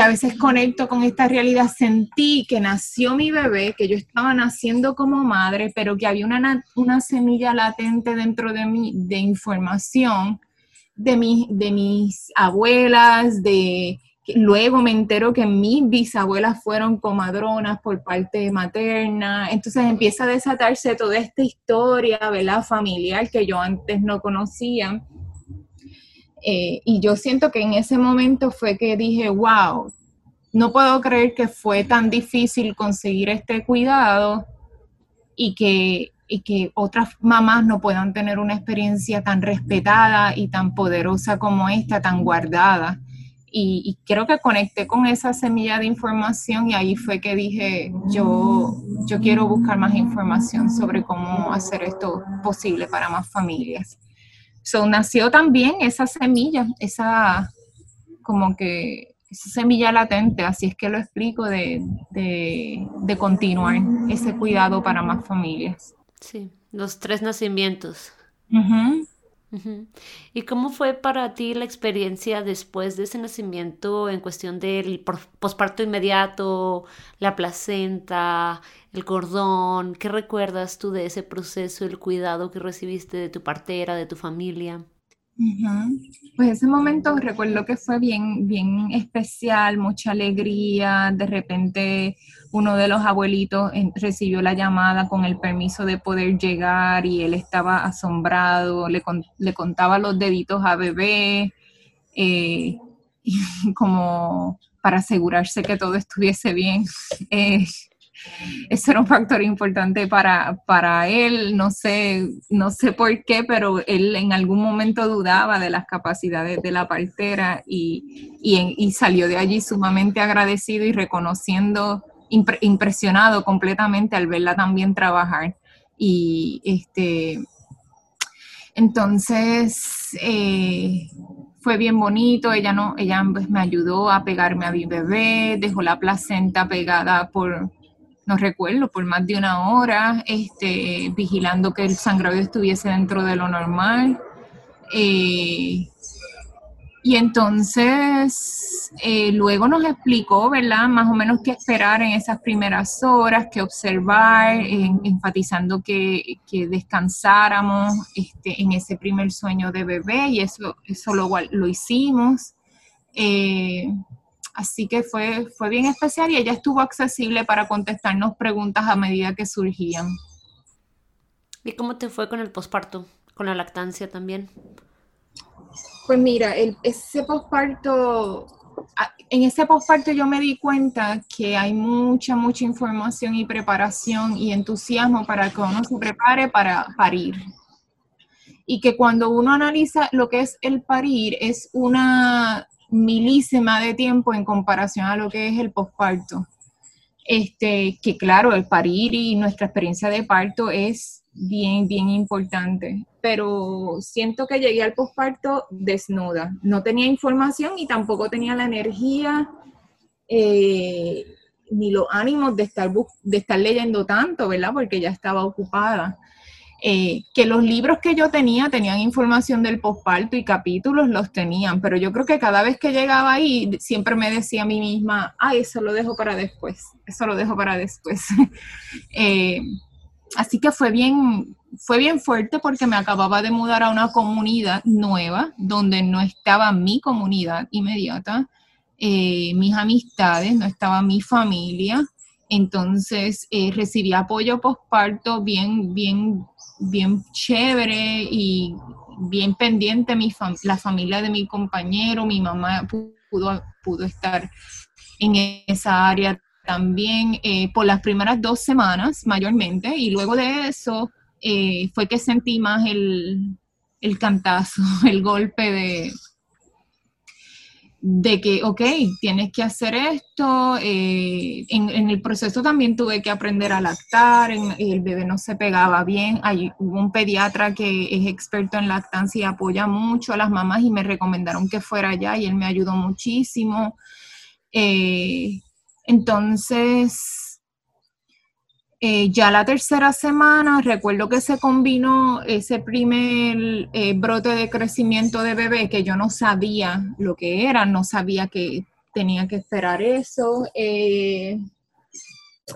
a veces conecto con esta realidad, sentí que nació mi bebé, que yo estaba naciendo como madre, pero que había una, una semilla latente dentro de mí de información de, de mis abuelas, de luego me entero que mis bisabuelas fueron comadronas por parte materna, entonces empieza a desatarse toda esta historia, ¿verdad? Familiar que yo antes no conocía eh, y yo siento que en ese momento fue que dije, wow, no puedo creer que fue tan difícil conseguir este cuidado y que, y que otras mamás no puedan tener una experiencia tan respetada y tan poderosa como esta, tan guardada. Y, y, creo que conecté con esa semilla de información y ahí fue que dije, yo, yo quiero buscar más información sobre cómo hacer esto posible para más familias. So, nació también esa semilla, esa como que esa semilla latente, así es que lo explico, de, de, continuar ese cuidado para más familias. Sí, los tres nacimientos. ¿Y cómo fue para ti la experiencia después de ese nacimiento en cuestión del posparto inmediato, la placenta, el cordón? ¿Qué recuerdas tú de ese proceso, el cuidado que recibiste de tu partera, de tu familia? Pues ese momento recuerdo que fue bien, bien especial, mucha alegría. De repente uno de los abuelitos recibió la llamada con el permiso de poder llegar y él estaba asombrado, le, contaba los deditos a bebé, eh, (laughs) como para asegurarse que todo estuviese bien. (laughs) Eh, eso era un factor importante para, para él, no sé, no sé por qué, pero él en algún momento dudaba de las capacidades de la partera y, y, salió de allí sumamente agradecido y reconociendo, impresionado completamente al verla también trabajar. Y este, entonces, eh, fue bien bonito, ella no, ella pues, me ayudó a pegarme a mi bebé, dejó la placenta pegada por, no recuerdo, por más de una hora, este, vigilando que el sangrado estuviese dentro de lo normal. Eh, y entonces eh, luego nos explicó, ¿verdad? Más o menos qué esperar en esas primeras horas, qué observar, enfatizando que, descansáramos este, en ese primer sueño de bebé y eso, eso lo, lo hicimos. Eh, Así que fue, fue bien especial y ella estuvo accesible para contestarnos preguntas a medida que surgían. ¿Y cómo te fue con el posparto? ¿Con la lactancia también? Pues mira, ese posparto, en ese posparto yo me di cuenta que hay mucha, mucha información y preparación y entusiasmo para que uno se prepare para parir. Y que cuando uno analiza lo que es el parir, es una milísima de tiempo en comparación a lo que es el posparto. Este, que claro, el parir y nuestra experiencia de parto es bien, bien importante, pero siento que llegué al posparto desnuda. No tenía información y tampoco tenía la energía eh, ni los ánimos de estar, de estar leyendo tanto, ¿verdad? Porque ya estaba ocupada. Eh, que los libros que yo tenía tenían información del posparto y capítulos los tenían, pero yo creo que cada vez que llegaba ahí siempre me decía a mí misma, ay, eso lo dejo para después, eso lo dejo para después. (laughs) Eh, así que fue bien, fue bien fuerte porque me acababa de mudar a una comunidad nueva donde no estaba mi comunidad inmediata, eh, mis amistades, no estaba mi familia. Entonces recibí apoyo postparto bien, bien, bien chévere y bien pendiente. Mi la familia de mi compañero, mi mamá pudo, pudo estar en esa área también eh, por las primeras dos semanas mayormente y luego de eso eh, fue que sentí más el, el cantazo, (laughs) el golpe de, de que, ok, tienes que hacer esto. Eh, en, el proceso también tuve que aprender a lactar, el bebé no se pegaba bien. Hay, hubo un pediatra que es experto en lactancia y apoya mucho a las mamás y me recomendaron que fuera allá y él me ayudó muchísimo. Eh, entonces, eh, ya la tercera semana, recuerdo que se combinó ese primer eh, brote de crecimiento de bebé que yo no sabía lo que era, no sabía que tenía que esperar eso. Eh,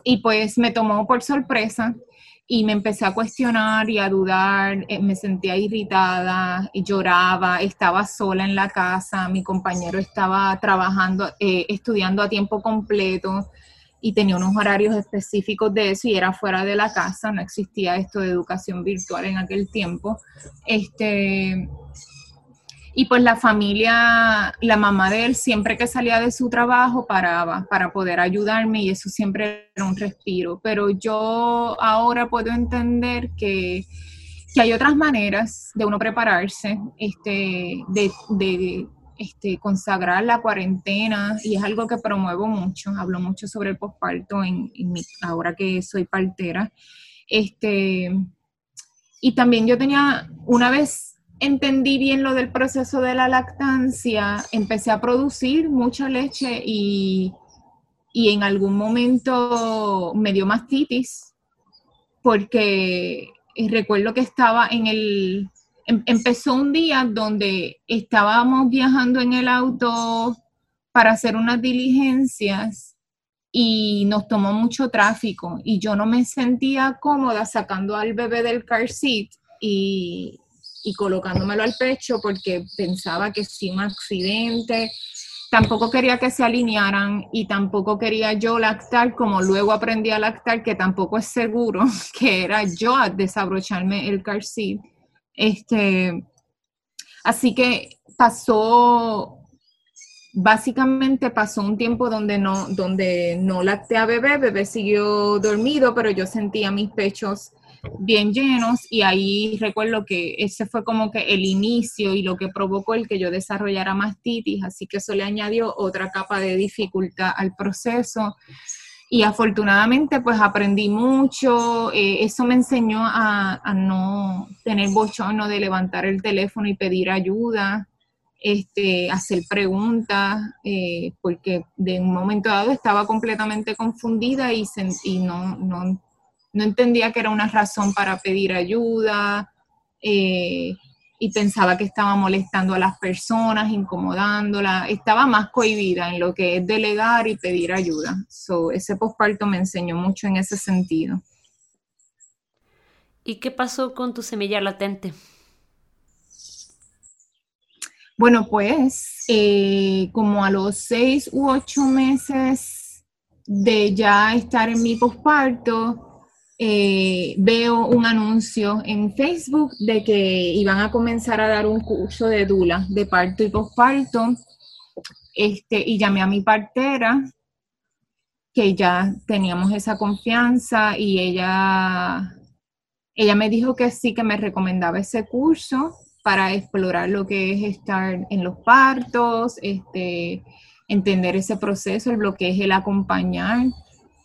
y pues me tomó por sorpresa y me empecé a cuestionar y a dudar, me sentía irritada, lloraba, estaba sola en la casa, mi compañero estaba trabajando, estudiando a tiempo completo y tenía unos horarios específicos de eso y era fuera de la casa, no existía esto de educación virtual en aquel tiempo. Este, y pues la familia, la mamá de él, siempre que salía de su trabajo, paraba para poder ayudarme y eso siempre era un respiro. Pero yo ahora puedo entender que, que hay otras maneras de uno prepararse, este, de, de este, consagrar la cuarentena y es algo que promuevo mucho, hablo mucho sobre el posparto en, ahora que soy partera. Este, y también yo tenía, una vez entendí bien lo del proceso de la lactancia, empecé a producir mucha leche y, y en algún momento me dio mastitis porque recuerdo que estaba en el empezó un día donde estábamos viajando en el auto para hacer unas diligencias y nos tomó mucho tráfico y yo no me sentía cómoda sacando al bebé del car seat y, colocándomelo al pecho porque pensaba que si un accidente, tampoco quería que se alinearan y tampoco quería yo lactar como luego aprendí a lactar que tampoco es seguro (laughs) que era yo a desabrocharme el car seat este, así que pasó, básicamente pasó un tiempo donde no, donde no lacté a bebé, bebé siguió dormido, pero yo sentía mis pechos bien llenos y ahí recuerdo que ese fue como que el inicio y lo que provocó el que yo desarrollara mastitis, así que eso le añadió otra capa de dificultad al proceso y afortunadamente pues aprendí mucho, eh, eso me enseñó a, no tener bochorno de levantar el teléfono y pedir ayuda, este, hacer preguntas, eh, porque de un momento dado estaba completamente confundida y, no, no, no, entendía que era una razón para pedir ayuda. Eh, y pensaba que estaba molestando a las personas, incomodándola, estaba más cohibida en lo que es delegar y pedir ayuda. So, ese posparto me enseñó mucho en ese sentido. ¿Y qué pasó con tu semilla latente? Bueno, pues eh, como a los seis u ocho meses de ya estar en mi posparto, eh, veo un anuncio en Facebook de que iban a comenzar a dar un curso de Dula, de parto y posparto, este, y llamé a mi partera, que ya teníamos esa confianza, y ella, ella me dijo que sí, que me recomendaba ese curso para explorar lo que es estar en los partos, este, entender ese proceso, que es el acompañar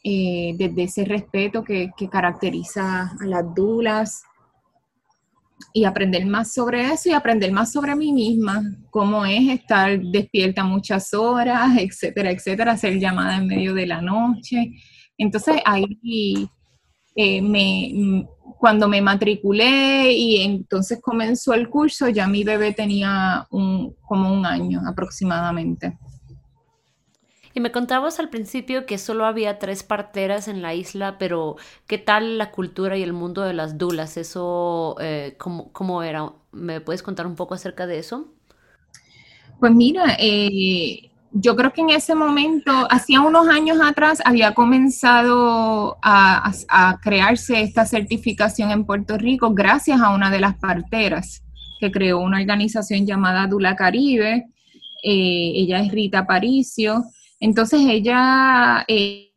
eh, desde ese respeto que, caracteriza a las dulas y aprender más sobre eso y aprender más sobre mí misma, cómo es estar despierta muchas horas, etcétera, etcétera, hacer llamada en medio de la noche. Entonces ahí eh, me, cuando me matriculé y entonces comenzó el curso, ya mi bebé tenía un, como un año aproximadamente. Y me contabas al principio que solo había tres parteras en la isla, pero ¿qué tal la cultura y el mundo de las dulas? ¿Eso eh, ¿cómo, era? ¿Me puedes contar un poco acerca de eso? Pues mira, eh, yo creo que en ese momento, hacía unos años atrás, había comenzado a, crearse esta certificación en Puerto Rico gracias a una de las parteras que creó una organización llamada Dula Caribe. Eh, ella es Rita Paricio. Entonces ella eh,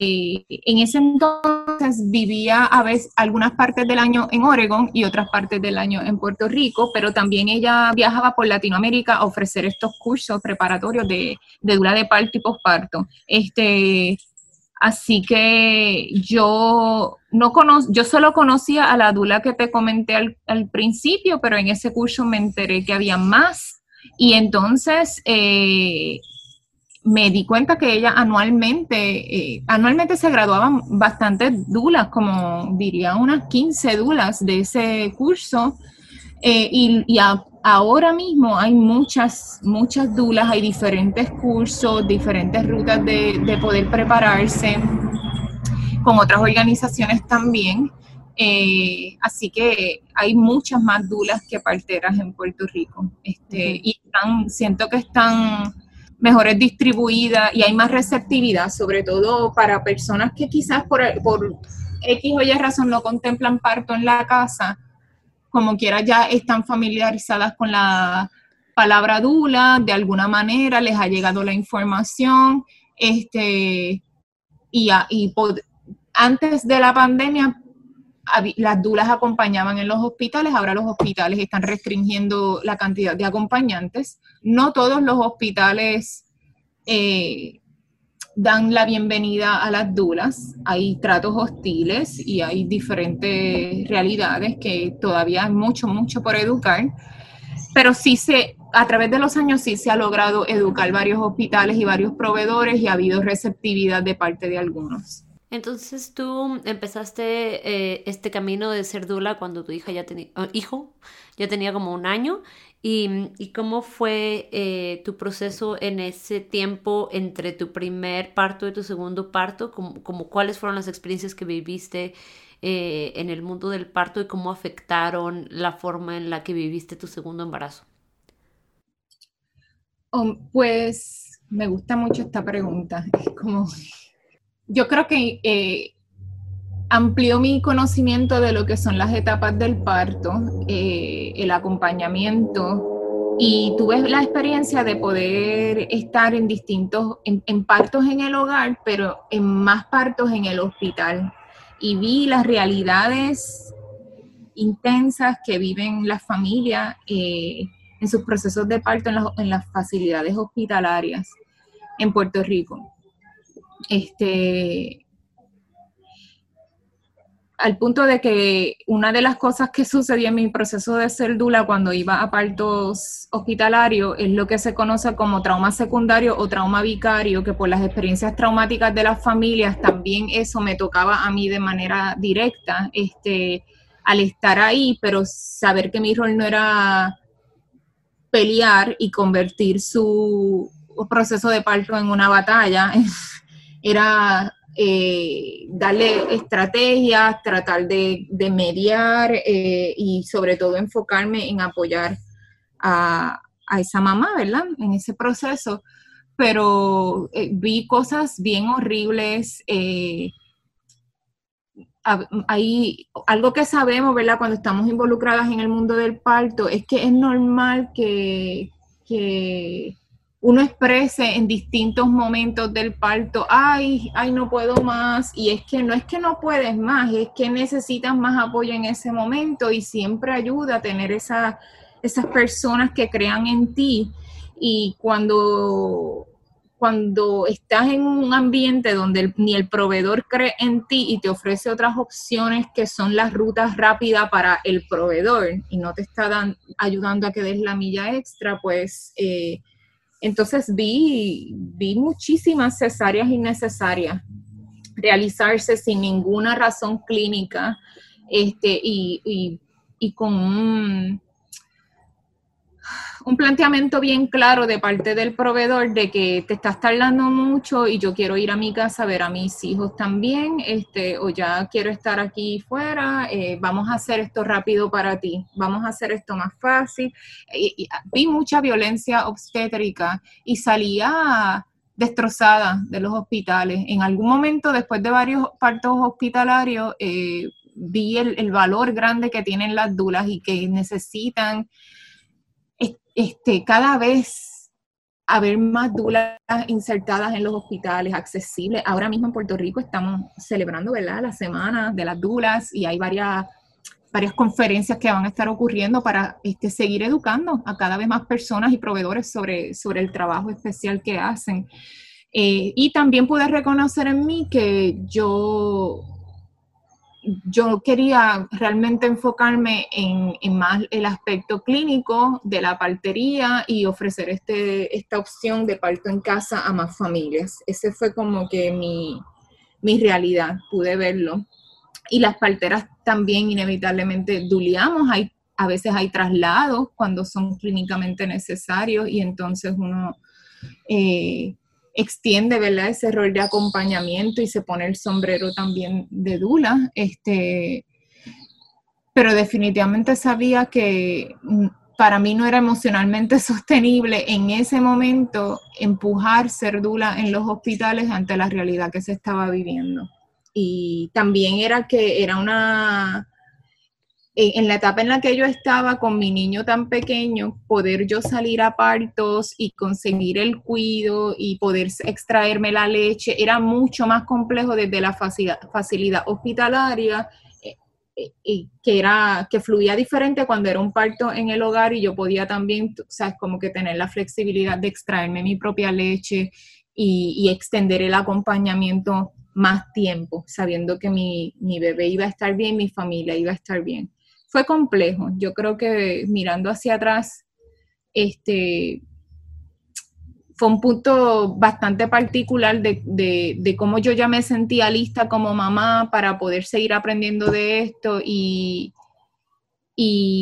eh, en ese entonces vivía a veces algunas partes del año en Oregon y otras partes del año en Puerto Rico, pero también ella viajaba por Latinoamérica a ofrecer estos cursos preparatorios de, de dura de parto y posparto. Este, así que yo no conozco, yo solo conocía a la dula que te comenté al, al, principio, pero en ese curso me enteré que había más. Y entonces eh, me di cuenta que ella anualmente, eh, anualmente se graduaban bastantes dulas, como diría unas 15 dulas de ese curso. Eh, y, ahora mismo hay muchas, muchas dulas, hay diferentes cursos, diferentes rutas de, poder prepararse con otras organizaciones también. Eh, así que hay muchas más dulas que parteras en Puerto Rico. Este, Y están, siento que están mejores distribuidas y hay más receptividad, sobre todo para personas que quizás por, por X o Y razón no contemplan parto en la casa, como quiera ya están familiarizadas con la palabra dula, de alguna manera les ha llegado la información, este, y, y antes de la pandemia las dulas acompañaban en los hospitales, ahora los hospitales están restringiendo la cantidad de acompañantes. No todos los hospitales eh, dan la bienvenida a las dulas, hay tratos hostiles y hay diferentes realidades que todavía hay mucho, mucho por educar, pero sí se, a través de los años sí se ha logrado educar varios hospitales y varios proveedores y ha habido receptividad de parte de algunos. Entonces tú empezaste eh, este camino de ser dula cuando tu hija ya tenía, ah, hijo, ya tenía como un año. ¿Y, cómo fue eh, tu proceso en ese tiempo entre tu primer parto y tu segundo parto? Como, ¿Cuáles fueron las experiencias que viviste eh, en el mundo del parto y cómo afectaron la forma en la que viviste tu segundo embarazo? Oh, pues me gusta mucho esta pregunta. Es como yo creo que eh, amplió mi conocimiento de lo que son las etapas del parto, eh, el acompañamiento y tuve la experiencia de poder estar en distintos, en, partos en el hogar, pero en más partos en el hospital. Y vi las realidades intensas que viven las familias eh, en sus procesos de parto en las facilidades hospitalarias en Puerto Rico. Este, al punto de que una de las cosas que sucedió en mi proceso de ser dula cuando iba a partos hospitalarios es lo que se conoce como trauma secundario o trauma vicario, que por las experiencias traumáticas de las familias también eso me tocaba a mí de manera directa, este, al estar ahí, pero saber que mi rol no era pelear y convertir su proceso de parto en una batalla. Era eh, darle estrategias, tratar de, mediar eh, y sobre todo enfocarme en apoyar a, esa mamá, ¿verdad? En ese proceso. Pero eh, vi cosas bien horribles. hay algo que sabemos, ¿verdad? Cuando estamos involucradas en el mundo del parto, es que es normal que, que uno exprese en distintos momentos del parto, ay, ay, no puedo más, y es que no es que no puedes más, es que necesitas más apoyo en ese momento y siempre ayuda a tener esa, esas personas que crean en ti. Y cuando, cuando estás en un ambiente donde ni el proveedor cree en ti y te ofrece otras opciones que son las rutas rápidas para el proveedor y no te está ayudando a que des la milla extra, pues... Eh, entonces vi, vi muchísimas cesáreas innecesarias realizarse sin ninguna razón clínica este, y, con un, un planteamiento bien claro de parte del proveedor de que te estás tardando mucho y yo quiero ir a mi casa a ver a mis hijos también, este, o ya quiero estar aquí fuera, eh, vamos a hacer esto rápido para ti, vamos a hacer esto más fácil. vi mucha violencia obstétrica y salía destrozada de los hospitales. En algún momento, después de varios partos hospitalarios, eh, vi el, el, valor grande que tienen las dulas y que necesitan este, cada vez haber más dulas insertadas en los hospitales, accesibles. Ahora mismo en Puerto Rico estamos celebrando, ¿verdad?, la semana de las dulas y hay varias, varias conferencias que van a estar ocurriendo para este, seguir educando a cada vez más personas y proveedores sobre, sobre el trabajo especial que hacen. Eh, y también pude reconocer en mí que yo yo quería realmente enfocarme en, más el aspecto clínico de la partería y ofrecer este, esta opción de parto en casa a más familias. Ese fue como que mi, mi realidad, pude verlo. Y las parteras también inevitablemente duliamos, hay, a veces hay traslados cuando son clínicamente necesarios y entonces uno... Eh, extiende, ¿verdad? Ese rol de acompañamiento y se pone el sombrero también de Dula. Este, pero definitivamente sabía que mm, para mí no era emocionalmente (laughs) sostenible en ese momento empujar ser Dula en los hospitales ante la realidad que se estaba viviendo. Y también era que era una en la etapa en la que yo estaba con mi niño tan pequeño, poder yo salir a partos y conseguir el cuido y poder extraerme la leche era mucho más complejo desde la facilidad, hospitalaria eh, eh, que era que fluía diferente cuando era un parto en el hogar y yo podía también, sabes, como que tener la flexibilidad de extraerme mi propia leche y, y extender el acompañamiento más tiempo, sabiendo que mi, mi bebé iba a estar bien, mi familia iba a estar bien fue complejo. Yo creo que mirando hacia atrás, este, fue un punto bastante particular de, cómo yo ya me sentía lista como mamá para poder seguir aprendiendo de esto y,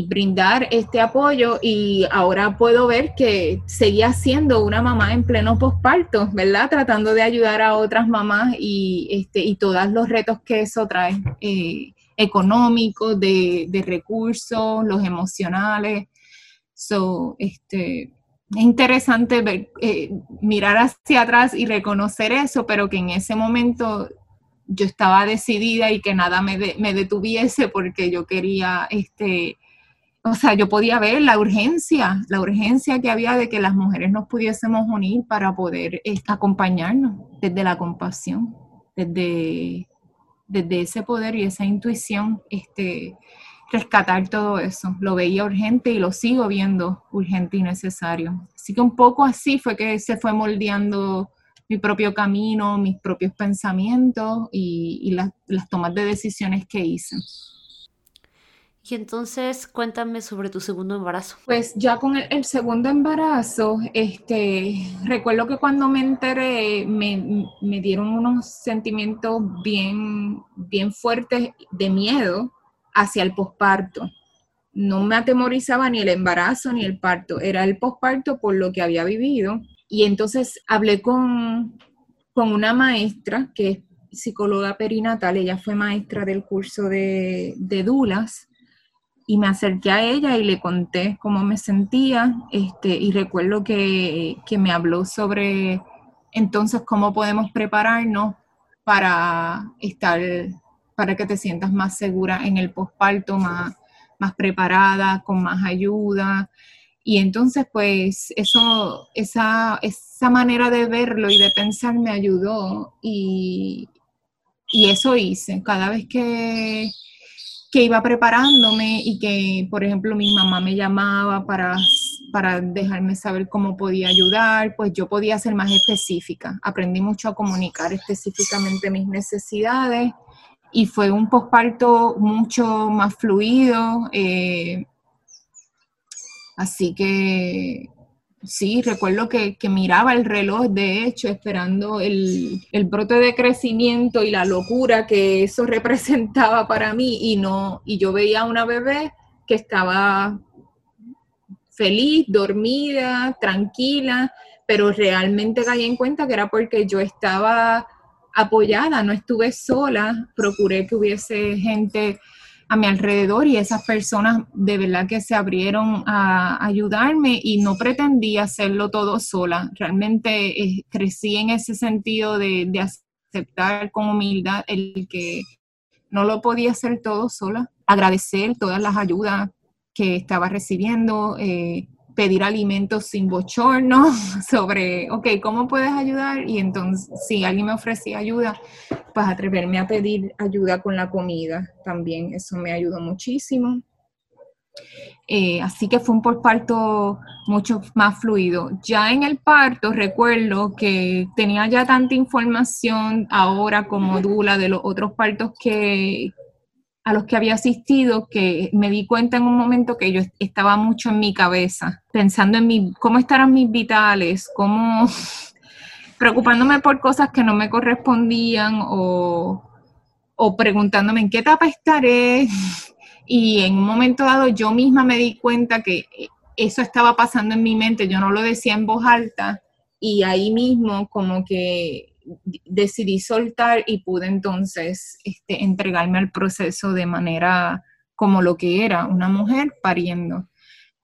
brindar este apoyo y ahora puedo ver que seguía siendo una mamá en pleno posparto, ¿verdad? Tratando de ayudar a otras mamás y, este, y todos los retos que eso trae. Eh, económicos, de, recursos, los emocionales. So, este, es interesante ver, eh, mirar hacia atrás y reconocer eso, pero que en ese momento yo estaba decidida y que nada me, me detuviese porque yo quería, este, o sea, yo podía ver la urgencia, la urgencia que había de que las mujeres nos pudiésemos unir para poder eh, acompañarnos desde la compasión, desde desde ese poder y esa intuición, este, rescatar todo eso. Lo veía urgente y lo sigo viendo urgente y necesario. Así que un poco así fue que se fue moldeando mi propio camino, mis propios pensamientos y, las, las tomas de decisiones que hice. Y entonces cuéntame sobre tu segundo embarazo. Pues ya con el, segundo embarazo, este, recuerdo que cuando me enteré me, me, dieron unos sentimientos bien, bien fuertes de miedo hacia el posparto. No me atemorizaba ni el embarazo ni el parto, era el posparto por lo que había vivido. Y entonces hablé con, con una maestra que es psicóloga perinatal, ella fue maestra del curso de, de Dulas y me acerqué a ella y le conté cómo me sentía, este, y recuerdo que, me habló sobre entonces cómo podemos prepararnos para estar, para que te sientas más segura en el posparto, más, más preparada, con más ayuda. Y entonces, pues, eso, esa, esa manera de verlo y de pensar me ayudó y, y eso hice. Cada vez que, que iba preparándome y que, por ejemplo, mi mamá me llamaba para, para dejarme saber cómo podía ayudar, pues yo podía ser más específica. Aprendí mucho a comunicar específicamente mis necesidades y fue un posparto mucho más fluido. Eh, así que Sí, recuerdo que, miraba el reloj, de hecho, esperando el, brote de crecimiento y la locura que eso (laughs) representaba para mí y no, y yo veía a una bebé que estaba feliz, dormida, tranquila, pero realmente caí en cuenta que era porque yo estaba apoyada, no estuve sola, procuré que hubiese gente a mi alrededor y esas personas de verdad que se abrieron a ayudarme y no pretendí hacerlo todo sola. Realmente eh, crecí en ese sentido de, aceptar con humildad el que no lo podía hacer todo sola, agradecer todas las ayudas que estaba recibiendo, eh, pedir alimentos sin bochorno, (laughs) sobre, ok, ¿cómo puedes ayudar? Y entonces, si alguien me ofrecía ayuda, pues atreverme a pedir ayuda con la comida también, eso me ayudó muchísimo. Eh, así que fue un parto mucho más fluido. Ya en el parto recuerdo que tenía ya tanta información ahora como Dula de los otros partos que, a los que había asistido que me di cuenta en un momento que yo estaba mucho en mi cabeza, pensando en mi, cómo estarán mis vitales, cómo (laughs) preocupándome por cosas que no me correspondían o, o preguntándome en qué etapa estaré. (laughs) Y en un momento dado yo misma me di cuenta que eso estaba pasando en mi mente, yo no lo decía en voz alta y ahí mismo como que decidí soltar y pude entonces este, entregarme al proceso de manera como lo que era, una mujer pariendo,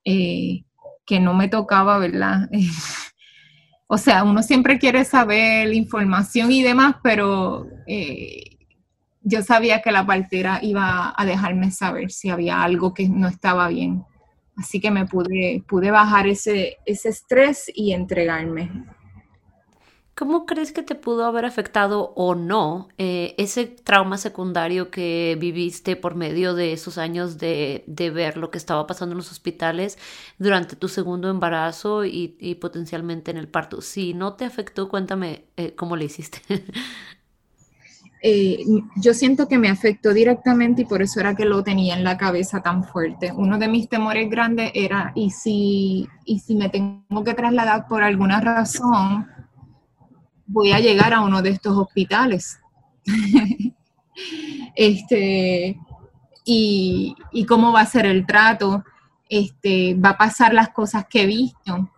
eh, que no me tocaba, ¿verdad? (laughs) o sea, uno siempre quiere saber información y demás, pero eh, yo sabía que la partera iba a dejarme saber si había algo que no estaba bien. Así que me pude, pude bajar ese, ese estrés y entregarme. ¿Cómo crees que te pudo haber afectado o no eh, ese trauma secundario que viviste por medio de esos años de, ver lo que estaba pasando en los hospitales durante tu segundo embarazo y, potencialmente en el parto? Si no te afectó, cuéntame eh, cómo le hiciste. (laughs) Eh, yo siento que me afectó directamente y por eso era que lo tenía en la cabeza tan fuerte. Uno de mis temores grandes era, ¿y si, y si me tengo que trasladar por alguna razón? Voy a llegar a uno de estos hospitales. (laughs) este, y, cómo va a ser el trato, este, va a pasar las cosas que he visto.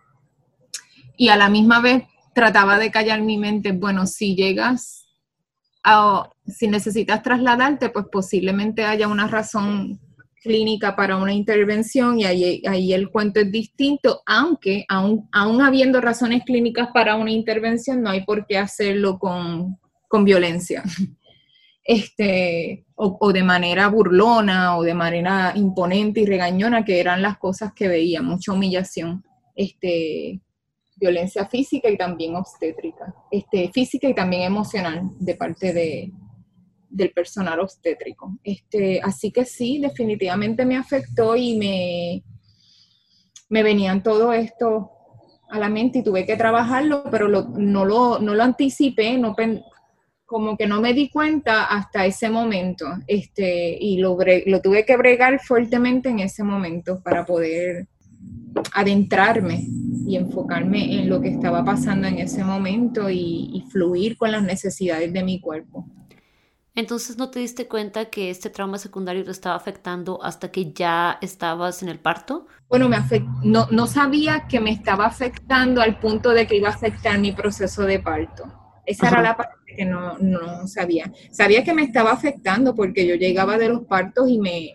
Y a la misma vez trataba de callar mi mente, bueno, si llegas a, si necesitas trasladarte, pues posiblemente haya una razón clínica para una intervención y ahí, ahí el cuento es distinto, aunque aún, aún, habiendo razones clínicas para una intervención, no hay por qué hacerlo con, con violencia. (laughs) Este, o, de manera burlona o de manera imponente y regañona, que eran las cosas que veía, mucha humillación, este, violencia física y también obstétrica, este, física y también emocional de parte de, del personal obstétrico. Este, así que sí, definitivamente me afectó y me, me venían todo esto a la mente y tuve que trabajarlo, pero no, lo, no lo anticipé, no, como que no me di cuenta hasta ese momento, este, y lo, lo tuve que bregar fuertemente en ese momento para poder adentrarme y enfocarme en lo que estaba pasando en ese momento y fluir con las necesidades de mi cuerpo. Entonces no te diste cuenta que este trauma secundario te estaba afectando hasta que ya estabas en el parto? Bueno, me no, no sabía que me estaba afectando al punto de que iba a afectar mi proceso de parto. Esa era la parte que no, no, sabía. Sabía que me estaba afectando porque yo llegaba de los partos y me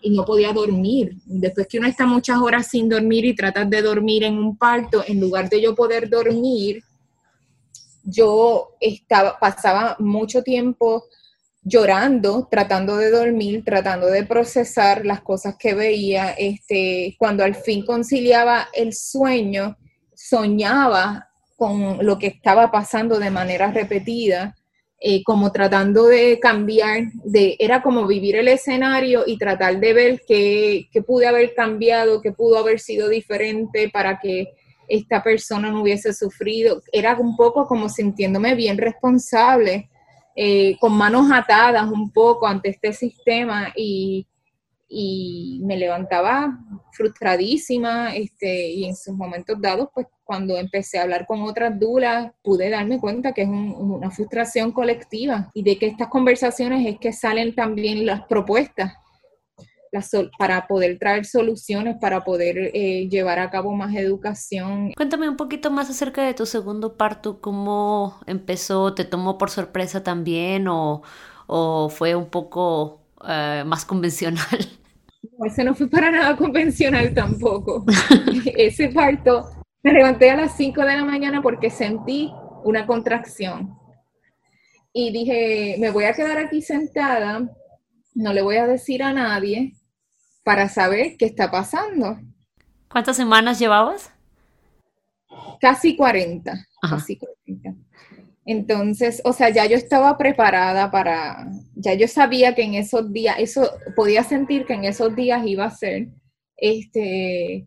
y no podía dormir. Después que uno está muchas horas sin dormir y tratas de dormir en un parto, en lugar de yo poder dormir, yo estaba pasaba mucho tiempo llorando, tratando de dormir, tratando de procesar las cosas que veía. Este, cuando al fin conciliaba el sueño, soñaba con lo que estaba pasando de manera repetida, eh, como tratando de cambiar, de, era como vivir el escenario y tratar de ver qué, qué pude haber cambiado, qué pudo haber sido diferente para que esta persona no hubiese sufrido. Era un poco como sintiéndome bien responsable eh, con manos atadas un poco ante este sistema y, y me levantaba frustradísima este, y en sus momentos dados, pues cuando empecé a hablar con otras dulas, pude darme cuenta que es una frustración colectiva. Y de que estas conversaciones es que salen también las propuestas para poder traer soluciones, para poder eh, llevar a cabo más educación. Cuéntame un poquito más acerca de tu segundo parto, cómo empezó, te tomó por sorpresa también o, fue un poco eh, más convencional. No, ese no fue para nada convencional tampoco. (laughs) ese parto, me levanté a las 5 de la mañana porque sentí una contracción. Y dije, me voy a quedar aquí sentada, no le voy a decir a nadie para saber qué está pasando. ¿Cuántas semanas llevabas? Casi 40. Casi 40. Entonces, o sea, ya yo estaba preparada para, ya yo sabía que en esos días, eso, podía sentir que en esos días iba a ser, este,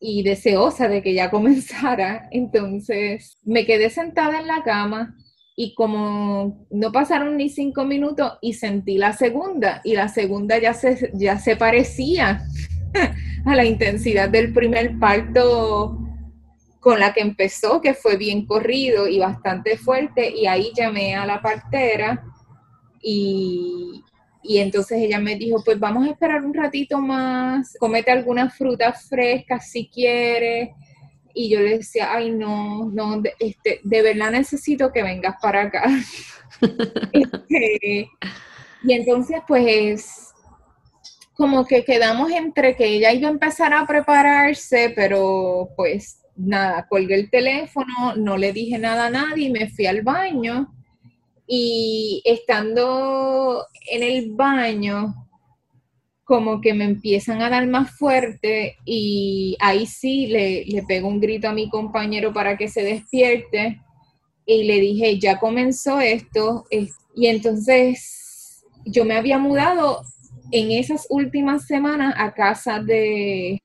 y deseosa de que ya (laughs) comenzara. Entonces, me quedé sentada en la cama y como no pasaron ni cinco minutos y sentí la segunda, y la segunda ya se, ya se parecía (laughs) a la intensidad del primer parto con la que empezó, que fue bien corrido y bastante fuerte, y ahí llamé a la partera y, entonces ella me dijo, pues vamos a esperar un ratito más, comete algunas frutas frescas si quieres. Y yo le decía, ay no, no, de, este, de verdad necesito que vengas para acá. (laughs) Este, y entonces pues como que quedamos entre que ella iba a empezar a prepararse, pero pues nada, colgué el teléfono, no le dije nada a nadie, me fui al baño y estando en el baño, como que me empiezan a dar más fuerte y ahí sí le, le pego un grito a mi compañero para que se despierte y le dije, ya comenzó esto y entonces yo me había mudado en esas últimas semanas a casa de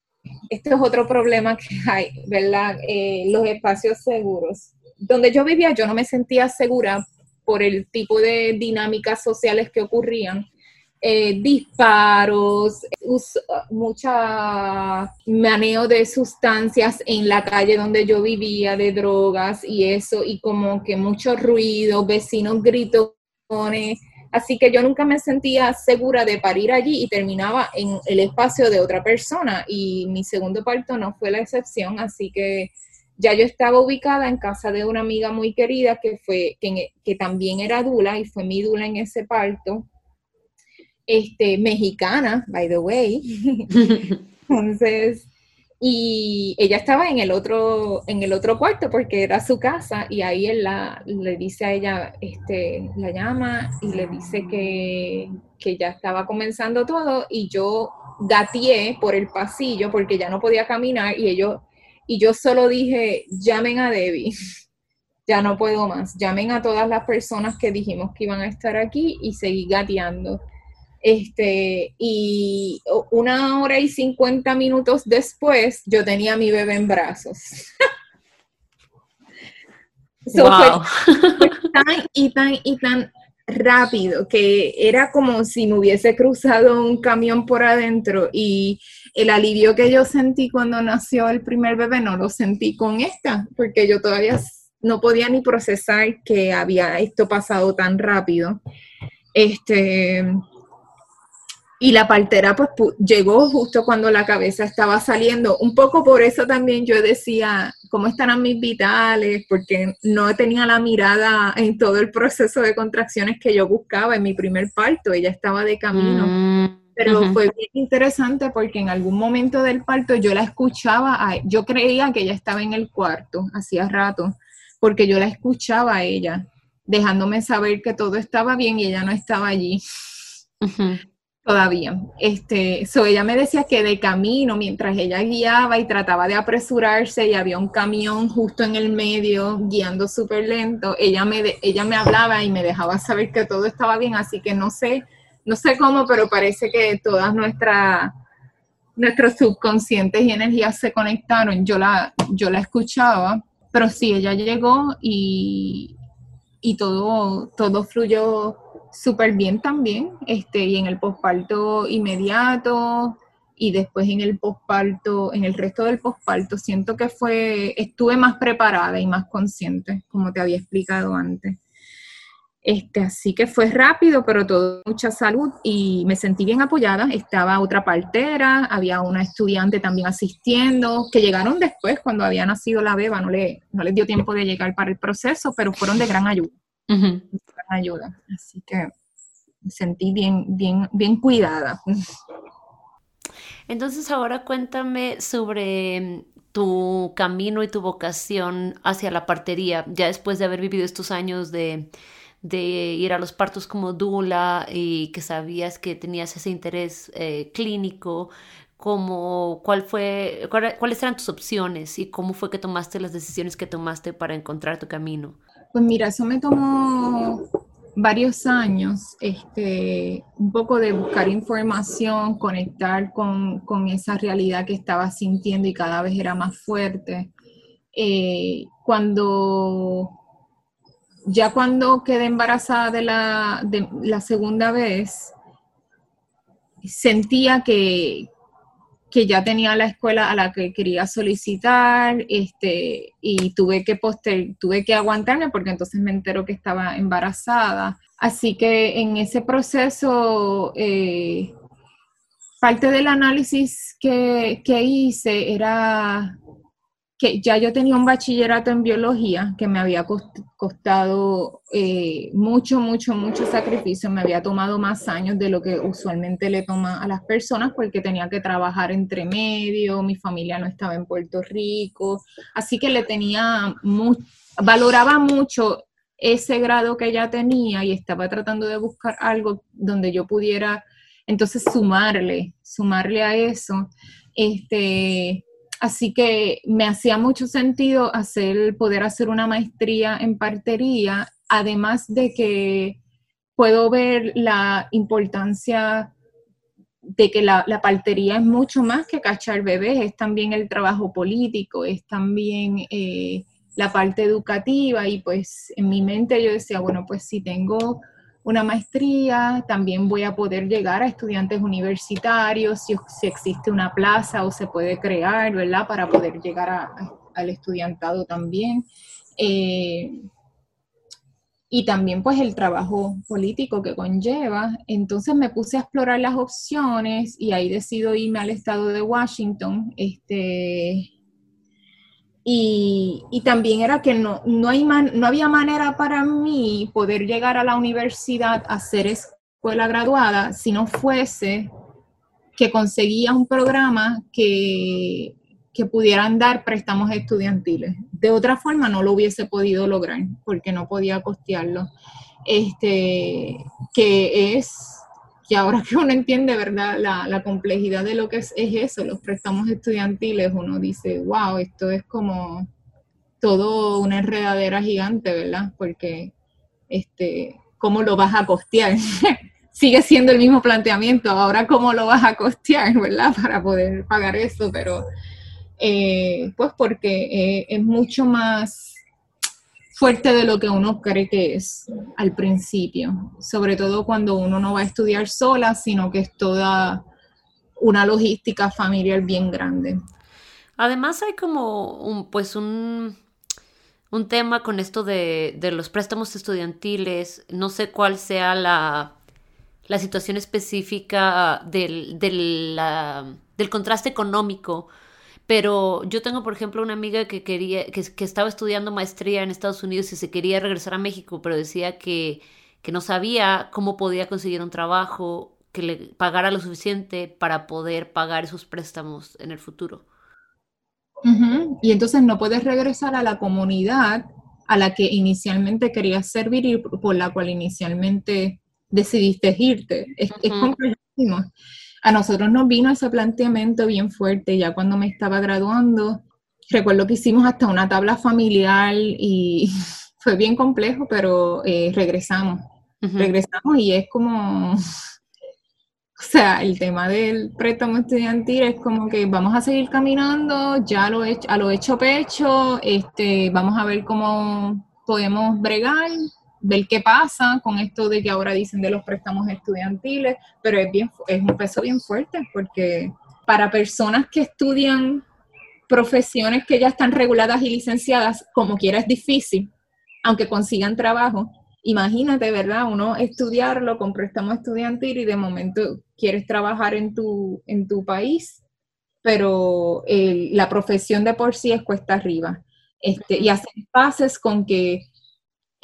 este es otro problema que hay, ¿verdad? Eh, los espacios seguros. Donde yo vivía yo no me sentía segura por el tipo de dinámicas sociales que ocurrían. Eh, disparos, mucha maneo de sustancias en la calle donde yo vivía, de drogas y eso, y como que mucho ruido, vecinos gritones, Así que yo nunca me sentía segura de parir allí y terminaba en el espacio de otra persona y mi segundo parto no fue la excepción, así que ya yo estaba ubicada en casa de una amiga muy querida que fue que, también era dula y fue mi dula en ese parto. Este, mexicana, by the way. (laughs) Entonces, y ella estaba en el otro, en el otro cuarto porque era su casa y ahí él la, le dice a ella, este, la llama y le dice que, que ya estaba comenzando todo y yo gateé por el pasillo porque ya no podía caminar y ellos, y yo solo dije, llamen a Debbie, (laughs) ya no puedo más, llamen a todas las personas que dijimos que iban a estar aquí y seguí gateando. Este, y una hora y cincuenta minutos después, yo tenía a mi bebé en brazos. (laughs) fue, tan y tan y tan rápido que era como si me hubiese cruzado un camión por adentro y el alivio que yo sentí cuando nació el primer bebé no lo sentí con esta, porque yo todavía no podía ni procesar que había esto pasado tan rápido. Este, y la partera pues llegó justo cuando la cabeza estaba saliendo. Un poco por eso también yo decía, ¿cómo estarán mis vitales? Porque no tenía la mirada en todo el proceso de contracciones que yo buscaba en mi primer parto. Ella estaba de camino. Mm, Pero fue bien interesante porque en algún momento del parto yo la escuchaba, yo creía que ella estaba en el cuarto, hacía rato, porque yo la escuchaba a ella, dejándome saber que todo estaba bien y ella no estaba allí. Todavía. Este, so ella me decía que de camino, mientras ella guiaba y trataba de apresurarse y había un camión justo en el medio guiando súper lento, ella me, ella me hablaba y me dejaba saber que todo estaba bien, así que no sé, no sé cómo, pero parece que todas nuestras nuestros subconscientes y energías se conectaron. Yo la, yo la escuchaba, pero sí, ella llegó y, y todo, todo fluyó súper bien también, este, y en el posparto inmediato y después en el posparto, en el resto del posparto, siento que fue, estuve más preparada y más consciente, como te había explicado antes. Este, así que fue rápido, pero todo mucha salud y me sentí bien apoyada. Estaba otra partera, había una estudiante también asistiendo, que llegaron después cuando había nacido la beba, no, le, no les dio tiempo de llegar para el proceso, pero fueron de gran ayuda. Ayuda. Así que me sentí bien, bien, bien cuidada. Entonces ahora cuéntame sobre tu camino y tu vocación hacia la partería, ya después de haber vivido estos años de de ir a los partos como dula y que sabías que tenías ese interés eh, clínico, como, cuál fue, cuáles eran tus opciones y cómo fue que tomaste las decisiones que tomaste para encontrar tu camino. Pues mira, eso me tomó varios años, este, un poco de buscar información, conectar con, con esa realidad que estaba sintiendo y cada vez era más fuerte. Eh, cuando ya cuando quedé embarazada de la, de la segunda vez, sentía que, que ya tenía la escuela a la que quería solicitar, este, y tuve que poster, tuve que aguantarme porque entonces me entero que estaba embarazada. Así que en ese proceso, eh, parte del análisis que, que hice era que ya yo tenía un bachillerato en biología que me había costado eh, mucho, mucho, mucho sacrificio, me había tomado más años de lo que usualmente le toma a las personas porque tenía que trabajar entre medio, mi familia no estaba en Puerto Rico, así que le tenía, valoraba mucho ese grado que ya tenía y estaba tratando de buscar algo donde yo pudiera entonces sumarle, sumarle a eso. Este, Así que me hacía mucho sentido hacer, poder hacer una maestría en partería, además de que puedo ver la importancia de que la, partería es mucho más que cachar bebés, es también el trabajo político, es también eh, la parte educativa. Y pues en mi mente yo decía, bueno, pues si tengo una maestría, también voy a poder llegar a estudiantes universitarios, si, existe una plaza o se puede crear, ¿verdad? Para poder llegar al estudiantado también. Eh, y también pues el trabajo político que conlleva. Entonces me puse a explorar las opciones y ahí decido irme al estado de Washington, este, y, también era que no, no, hay no había manera para mí poder llegar a la universidad a ser escuela graduada si no fuese que conseguía un programa que, que pudieran dar préstamos estudiantiles. De otra forma no lo hubiese podido lograr porque no podía costearlo. Este, que es y ahora que uno entiende, ¿verdad?, la, complejidad de lo que es, eso, los préstamos estudiantiles, uno dice, wow, esto es como todo una enredadera gigante, ¿verdad? Porque, este, ¿cómo lo vas a costear? (laughs) Sigue siendo el mismo planteamiento, ahora cómo lo vas a costear, ¿verdad? (laughs) Para poder pagar eso, pero, eh, pues porque eh, es mucho más fuerte de lo que uno cree que es al principio, sobre todo cuando uno no va a estudiar sola, sino que es toda una logística familiar bien grande. Además hay como un, pues un, un tema con esto de, los préstamos estudiantiles, no sé cuál sea la, la situación específica del, del, del contraste económico pero yo tengo, por ejemplo, una amiga que quería, que, que estaba estudiando maestría en Estados Unidos y se quería regresar a México, pero decía que, que no sabía cómo podía conseguir un trabajo que le pagara lo suficiente para poder pagar esos préstamos en el futuro. Y entonces no puedes regresar a la comunidad a la que inicialmente querías servir y por la cual inicialmente decidiste irte. Es, es complejísimo a nosotros nos vino ese planteamiento bien fuerte ya cuando me estaba graduando. Recuerdo que hicimos hasta una tabla familiar y (laughs) fue bien complejo, pero eh, regresamos. Regresamos y es como, (laughs) o sea, el tema del préstamo estudiantil es como que vamos a seguir caminando, ya lo a lo hecho pecho, este, vamos a ver cómo podemos bregar, ver qué pasa con esto de que ahora dicen de los préstamos estudiantiles, pero es, bien, es un peso bien fuerte porque para personas que estudian profesiones que ya están reguladas y licenciadas, como quiera es difícil, aunque consigan trabajo. Imagínate, ¿verdad? Uno estudiarlo con préstamo estudiantil y de momento quieres trabajar en tu, en tu país, pero la profesión de por sí es cuesta arriba. Este, y hacer pases con que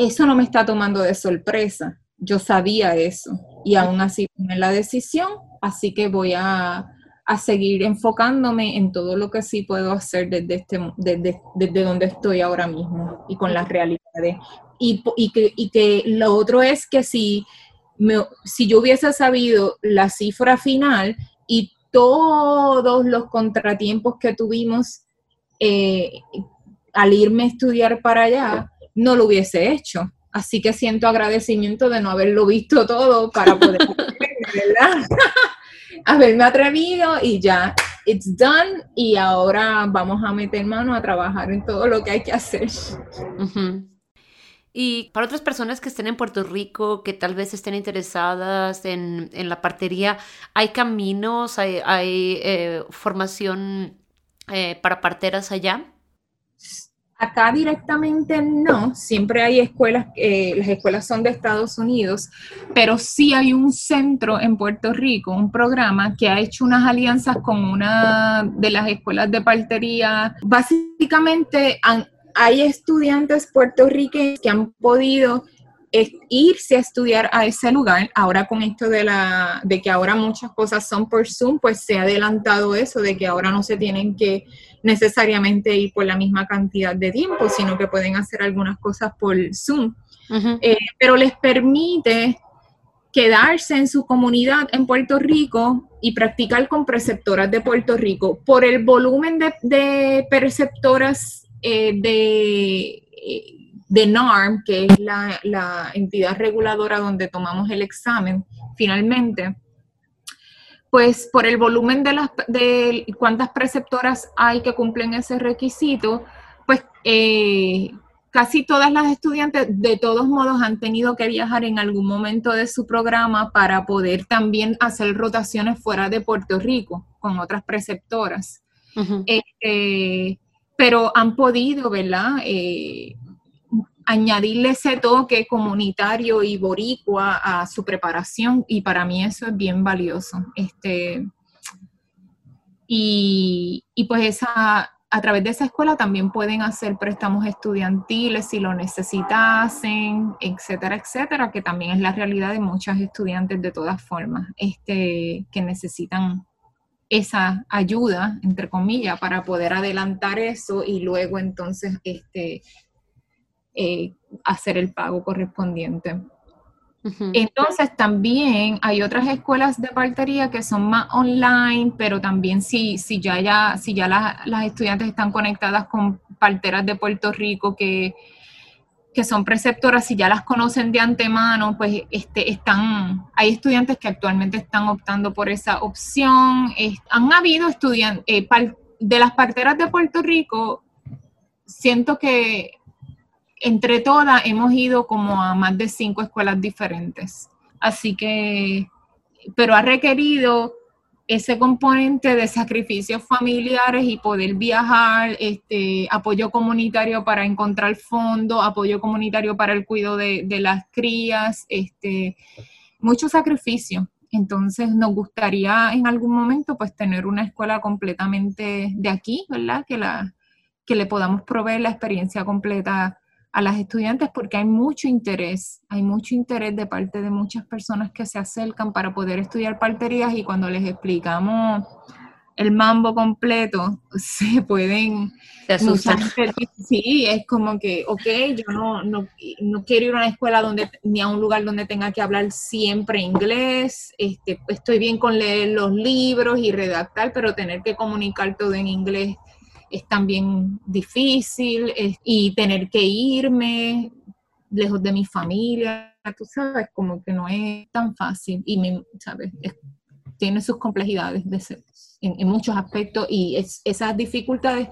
eso no me está tomando de sorpresa. Yo sabía eso y aún así tomé la decisión, así que voy a, a seguir enfocándome en todo lo que sí puedo hacer desde, este, desde, desde donde estoy ahora mismo y con las realidades. Y, y, que, y que lo otro es que si, me, si yo hubiese sabido la cifra final y todos los contratiempos que tuvimos eh, al irme a estudiar para allá, no lo hubiese hecho. Así que siento agradecimiento de no haberlo visto todo para poder, (laughs) ¿verdad? (laughs) haberme atrevido y ya, it's done y ahora vamos a meter mano a trabajar en todo lo que hay que hacer. Y para otras personas que estén en Puerto Rico, que tal vez estén interesadas en, la partería, ¿hay caminos, hay, eh, formación eh, para parteras allá? Acá directamente no, siempre hay escuelas, eh, las escuelas son de Estados Unidos, pero sí hay un centro en Puerto Rico, un programa que ha hecho unas alianzas con una de las escuelas de partería. Básicamente hay estudiantes puertorriqueños que han podido irse a estudiar a ese lugar. Ahora con esto de, la, de que ahora muchas cosas son por Zoom, pues se ha adelantado eso, de que ahora no se tienen que necesariamente ir por la misma cantidad de tiempo, sino que pueden hacer algunas cosas por Zoom. Eh, pero les permite quedarse en su comunidad en Puerto Rico y practicar con preceptoras de Puerto Rico. Por el volumen de, preceptoras eh, de, eh, de NARM, que es la, la entidad reguladora donde tomamos el examen, finalmente, pues por el volumen de las de cuántas preceptoras hay que cumplen ese requisito, pues eh, casi todas las estudiantes de todos modos han tenido que viajar en algún momento de su programa para poder también hacer rotaciones fuera de Puerto Rico con otras preceptoras. Este, pero han podido, ¿verdad? Eh, añadirle ese toque comunitario y boricua a su preparación y para mí eso es bien valioso. Este, y, pues esa, a través de esa escuela también pueden hacer préstamos estudiantiles si lo necesitasen, etcétera, etcétera, que también es la realidad de muchas estudiantes de todas formas, este, que necesitan esa ayuda, entre comillas, para poder adelantar eso y luego entonces este, eh, hacer el pago correspondiente. Entonces también hay otras escuelas de partería que son más online, pero también si, si ya, ya, si ya las, estudiantes están conectadas con parteras de Puerto Rico que, que son preceptoras, si ya las conocen de antemano, pues este, están, hay estudiantes que actualmente están optando por esa opción. han habido estudiantes, eh, de las parteras de Puerto Rico, siento que entre todas hemos ido como a más de cinco escuelas diferentes. Así que, pero ha requerido ese componente de sacrificios familiares y poder viajar, este, apoyo comunitario para encontrar fondos, apoyo comunitario para el cuidado de, las crías, este, mucho sacrificio. Entonces nos gustaría en algún momento pues tener una escuela completamente de aquí, ¿verdad? Que, la, que le podamos proveer la experiencia completa a las estudiantes porque hay mucho interés, hay mucho interés de parte de muchas personas que se acercan para poder estudiar parterías y cuando les explicamos el mambo completo, (laughs) se pueden... Se Sí, es como que, ok, yo no, no, no, quiero ir a una escuela donde, ni a un lugar donde tenga que hablar siempre inglés, este, estoy bien con leer los libros y redactar, pero tener que comunicar todo en inglés es también difícil y tener que irme lejos de mi familia, tú sabes, como que no es tan fácil y, me, ¿sabes? tiene sus complejidades en, muchos aspectos y esas dificultades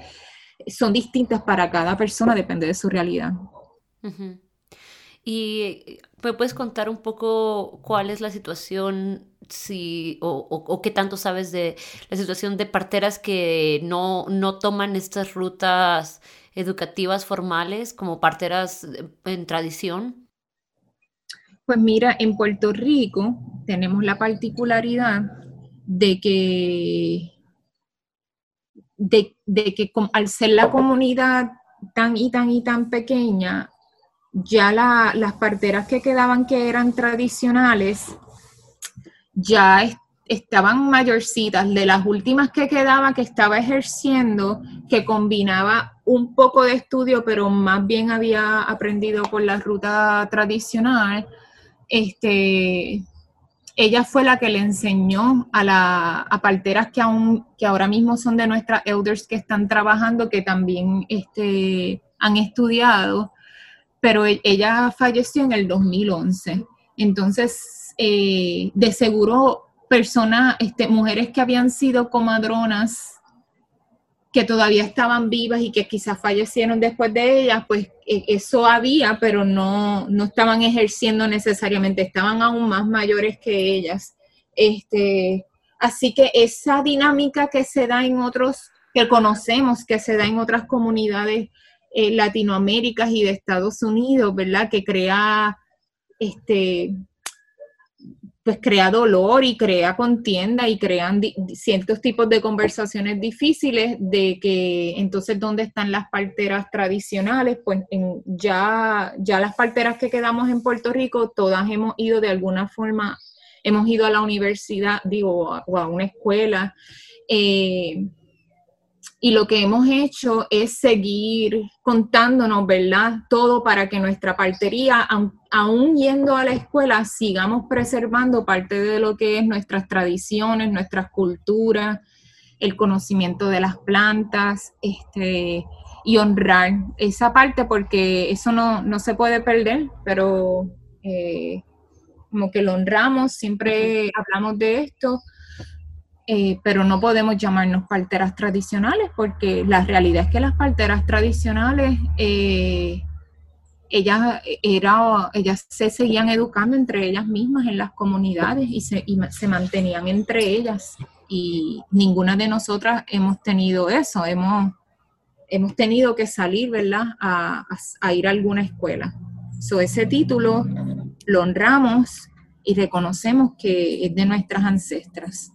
son distintas para cada persona, depende de su realidad. ¿Y me puedes contar un poco cuál es la situación si, o, qué tanto sabes de la situación de parteras que no, no toman estas rutas educativas formales como parteras en tradición? Pues mira, en Puerto Rico tenemos la particularidad de que, de, que al ser la comunidad tan y tan y tan pequeña, ya las parteras que quedaban que eran tradicionales ya estaban mayorcitas, de las últimas que quedaba que estaba ejerciendo, que combinaba un poco de estudio, pero más bien había aprendido por la ruta tradicional, este, ella fue la que le enseñó a, la, a parteras que, aún, que ahora mismo son de nuestras elders que están trabajando, que también este, han estudiado, pero e, ella falleció en el 2011. Entonces, eh, de seguro, personas, este, mujeres que habían sido comadronas, que todavía estaban vivas y que quizás fallecieron después de ellas, pues e, eso había, pero no, no estaban ejerciendo necesariamente, estaban aún más mayores que ellas. Este, así que esa dinámica que se da en otros, que conocemos, que se da en otras comunidades eh, y de Estados Unidos, ¿verdad? Que crea, este, pues crea dolor y crea contienda y crean ciertos tipos de conversaciones difíciles de que entonces dónde están las parteras tradicionales, pues ya, ya las parteras que quedamos en Puerto Rico, todas hemos ido de alguna forma, hemos ido a la universidad, digo, o a una escuela. Eh, y lo que hemos hecho es seguir contándonos, ¿verdad? Todo para que nuestra partería, aún yendo a la escuela, sigamos preservando parte de lo que es nuestras tradiciones, nuestras culturas, el conocimiento de las plantas, este, y honrar esa parte porque eso no, se puede perder, pero eh, como que lo honramos, siempre hablamos de esto eh, pero no podemos llamarnos parteras tradicionales porque la realidad es que las parteras tradicionales, eh, ellas, era, ellas se seguían educando entre ellas mismas en las comunidades y se, se mantenían entre ellas y ninguna de nosotras hemos tenido eso, hemos, hemos tenido que salir, ¿verdad?, a, ir a alguna escuela. So, ese título lo honramos y reconocemos que es de nuestras ancestras.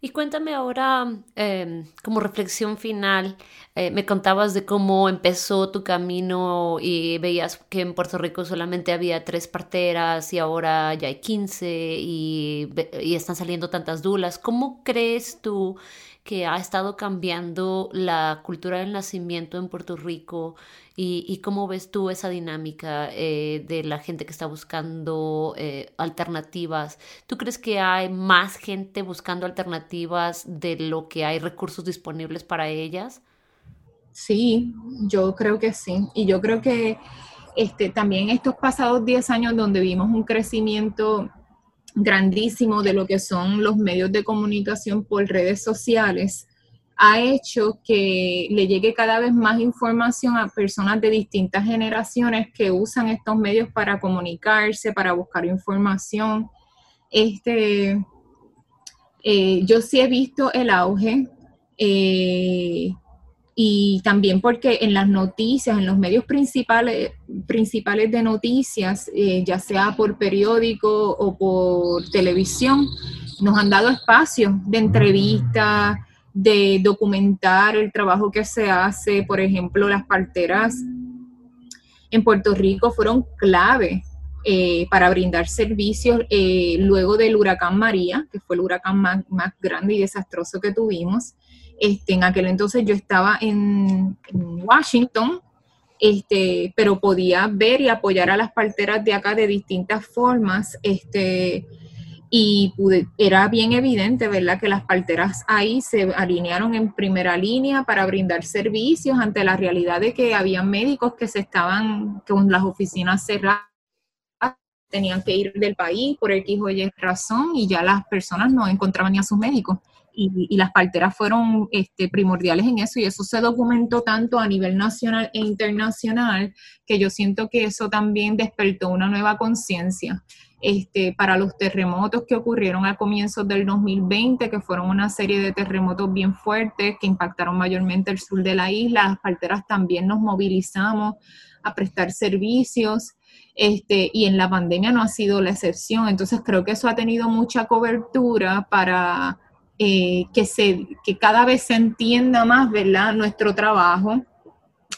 Y cuéntame ahora, em, como reflexión final, eh, me contabas de cómo empezó tu camino y veías que en Puerto Rico solamente había tres parteras y ahora ya hay 15 y, y están saliendo tantas dulas. ¿Cómo crees tú que ha estado cambiando la cultura del nacimiento en Puerto Rico y, cómo ves tú esa dinámica eh, de la gente que está buscando eh, alternativas. ¿Tú crees que hay más gente buscando alternativas de lo que hay recursos disponibles para ellas? Sí, yo creo que sí. Y yo creo que este, también estos pasados 10 años donde vimos un crecimiento grandísimo de lo que son los medios de comunicación por redes sociales, ha hecho que le llegue cada vez más información a personas de distintas generaciones que usan estos medios para comunicarse, para buscar información. Este, eh, yo sí he visto el auge eh, y también porque en las noticias, en los medios principales, principales de noticias, eh, ya sea por periódico o por televisión, nos han dado espacios de entrevistas, de documentar el trabajo que se hace. Por ejemplo, las parteras en Puerto Rico fueron clave eh, para brindar servicios eh, luego del huracán María, que fue el huracán más, grande y desastroso que tuvimos. Este, en aquel entonces yo estaba en, en Washington, este, pero podía ver y apoyar a las parteras de acá de distintas formas. Este, y era bien evidente, ¿verdad?, que las parteras ahí se alinearon en primera línea para brindar servicios ante la realidad de que había médicos que se estaban con las oficinas cerradas, tenían que ir del país por hijo o Y razón y ya las personas no encontraban ni a sus médicos. y, las parteras fueron este, primordiales en eso y eso se documentó tanto a nivel nacional e internacional que yo siento que eso también despertó una nueva conciencia. Este, para los terremotos que ocurrieron a comienzos del 2020, que fueron una serie de terremotos bien fuertes que impactaron mayormente el sur de la isla, las parteras también nos movilizamos a prestar servicios. Este, y en la pandemia no ha sido la excepción. Entonces creo que eso ha tenido mucha cobertura para eh, que, se, que cada vez se entienda más, ¿verdad? Nuestro trabajo.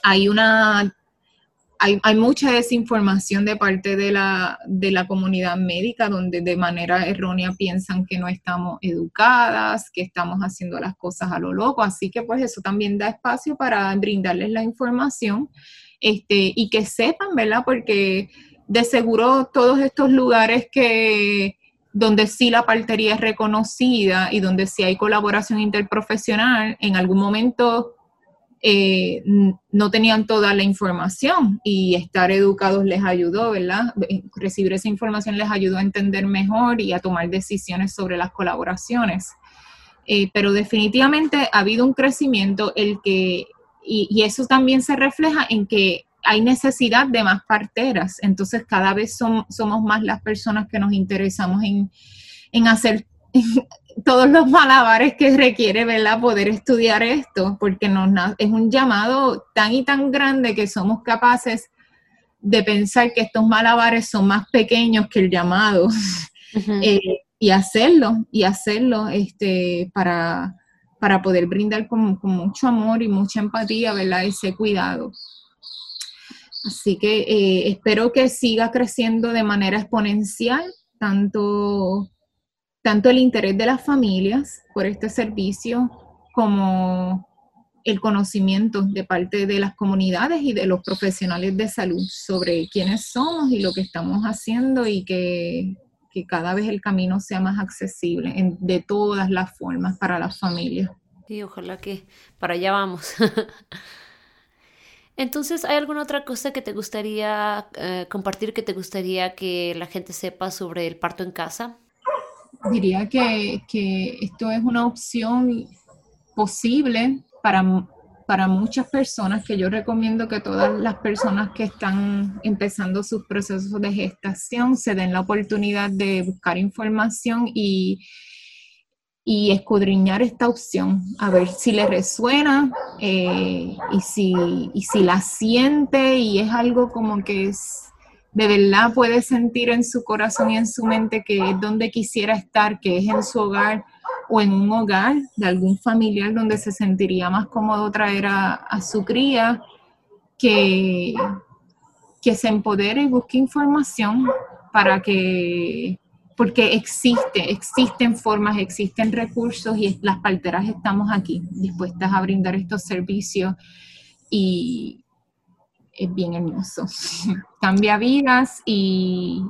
Hay una hay, mucha desinformación de parte de la, de la comunidad médica, donde de manera errónea piensan que no estamos educadas, que estamos haciendo las cosas a lo loco. Así que pues eso también da espacio para brindarles la información este, y que sepan, ¿verdad? Porque de seguro todos estos lugares que donde sí la partería es reconocida y donde sí hay colaboración interprofesional, en algún momento eh, no tenían toda la información y estar educados les ayudó, ¿verdad? Eh, recibir esa información les ayudó a entender mejor y a tomar decisiones sobre las colaboraciones. Eh, pero definitivamente ha habido un crecimiento el que, y, eso también se refleja en que hay necesidad de más parteras, entonces cada vez somos más las personas que nos interesamos en, en hacer (laughs) todos los malabares que requiere, ¿verdad? Poder estudiar esto, porque nos, es un llamado tan y tan grande que somos capaces de pensar que estos malabares son más pequeños que el llamado (laughs) eh, y hacerlo, y hacerlo este, para, para poder brindar con, mucho amor y mucha empatía, ¿verdad? Ese cuidado. Así que eh, espero que siga creciendo de manera exponencial, tanto tanto el interés de las familias por este servicio como el conocimiento de parte de las comunidades y de los profesionales de salud sobre quiénes somos y lo que estamos haciendo y que, cada vez el camino sea más accesible de todas las formas para las familias. Sí, ojalá que para allá vamos. (laughs) Entonces, ¿hay alguna otra cosa que te gustaría eh, compartir, que te gustaría que la gente sepa sobre el parto en casa? Diría que, esto es una opción posible para, para muchas personas, que yo recomiendo que todas las personas que están empezando sus procesos de gestación se den la oportunidad de buscar información y, y escudriñar esta opción, a ver si le resuena eh, y, si, y si la siente y es algo como que es de verdad puede sentir en su corazón y en su mente que es donde quisiera estar, que es en su hogar o en un hogar de algún familiar donde se sentiría más cómodo traer a, su cría, que, que se empodere y busque información para que, porque existe, existen formas, existen recursos y las parteras estamos aquí dispuestas a brindar estos servicios y, es bien hermoso. (laughs) Cambia vidas y,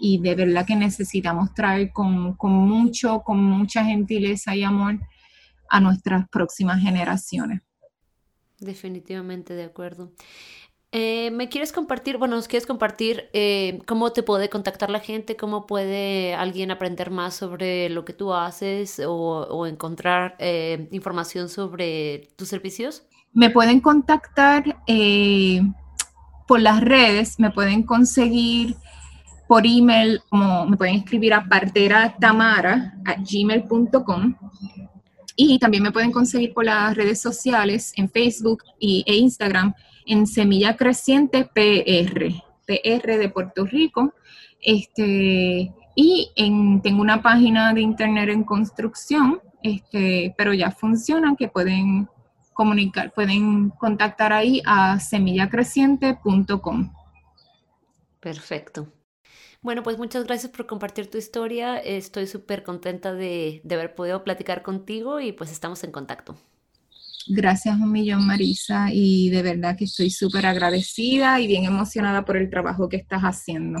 de verdad que necesitamos traer con, mucho, con mucha gentileza y amor a nuestras próximas generaciones. Definitivamente de acuerdo. Eh, ¿Me quieres compartir, bueno, nos quieres compartir eh, cómo te puede contactar la gente, cómo puede alguien aprender más sobre lo que tú haces o, encontrar eh, información sobre tus servicios? Me pueden contactar eh, por las redes, me pueden conseguir por email, me pueden escribir a parteratamara a gmail.com y también me pueden conseguir por las redes sociales en Facebook y, e Instagram en Semilla Creciente PR, PR de Puerto Rico. Este, y en, tengo una página de internet en construcción, este, pero ya funciona, que pueden comunicar, pueden contactar ahí a semillacreciente.com. Perfecto. Bueno, pues muchas gracias por compartir tu historia. Estoy súper contenta de, de, haber podido platicar contigo y pues estamos en contacto. Gracias un millón, Marisa, y de verdad que estoy súper agradecida y bien emocionada por el trabajo que estás haciendo.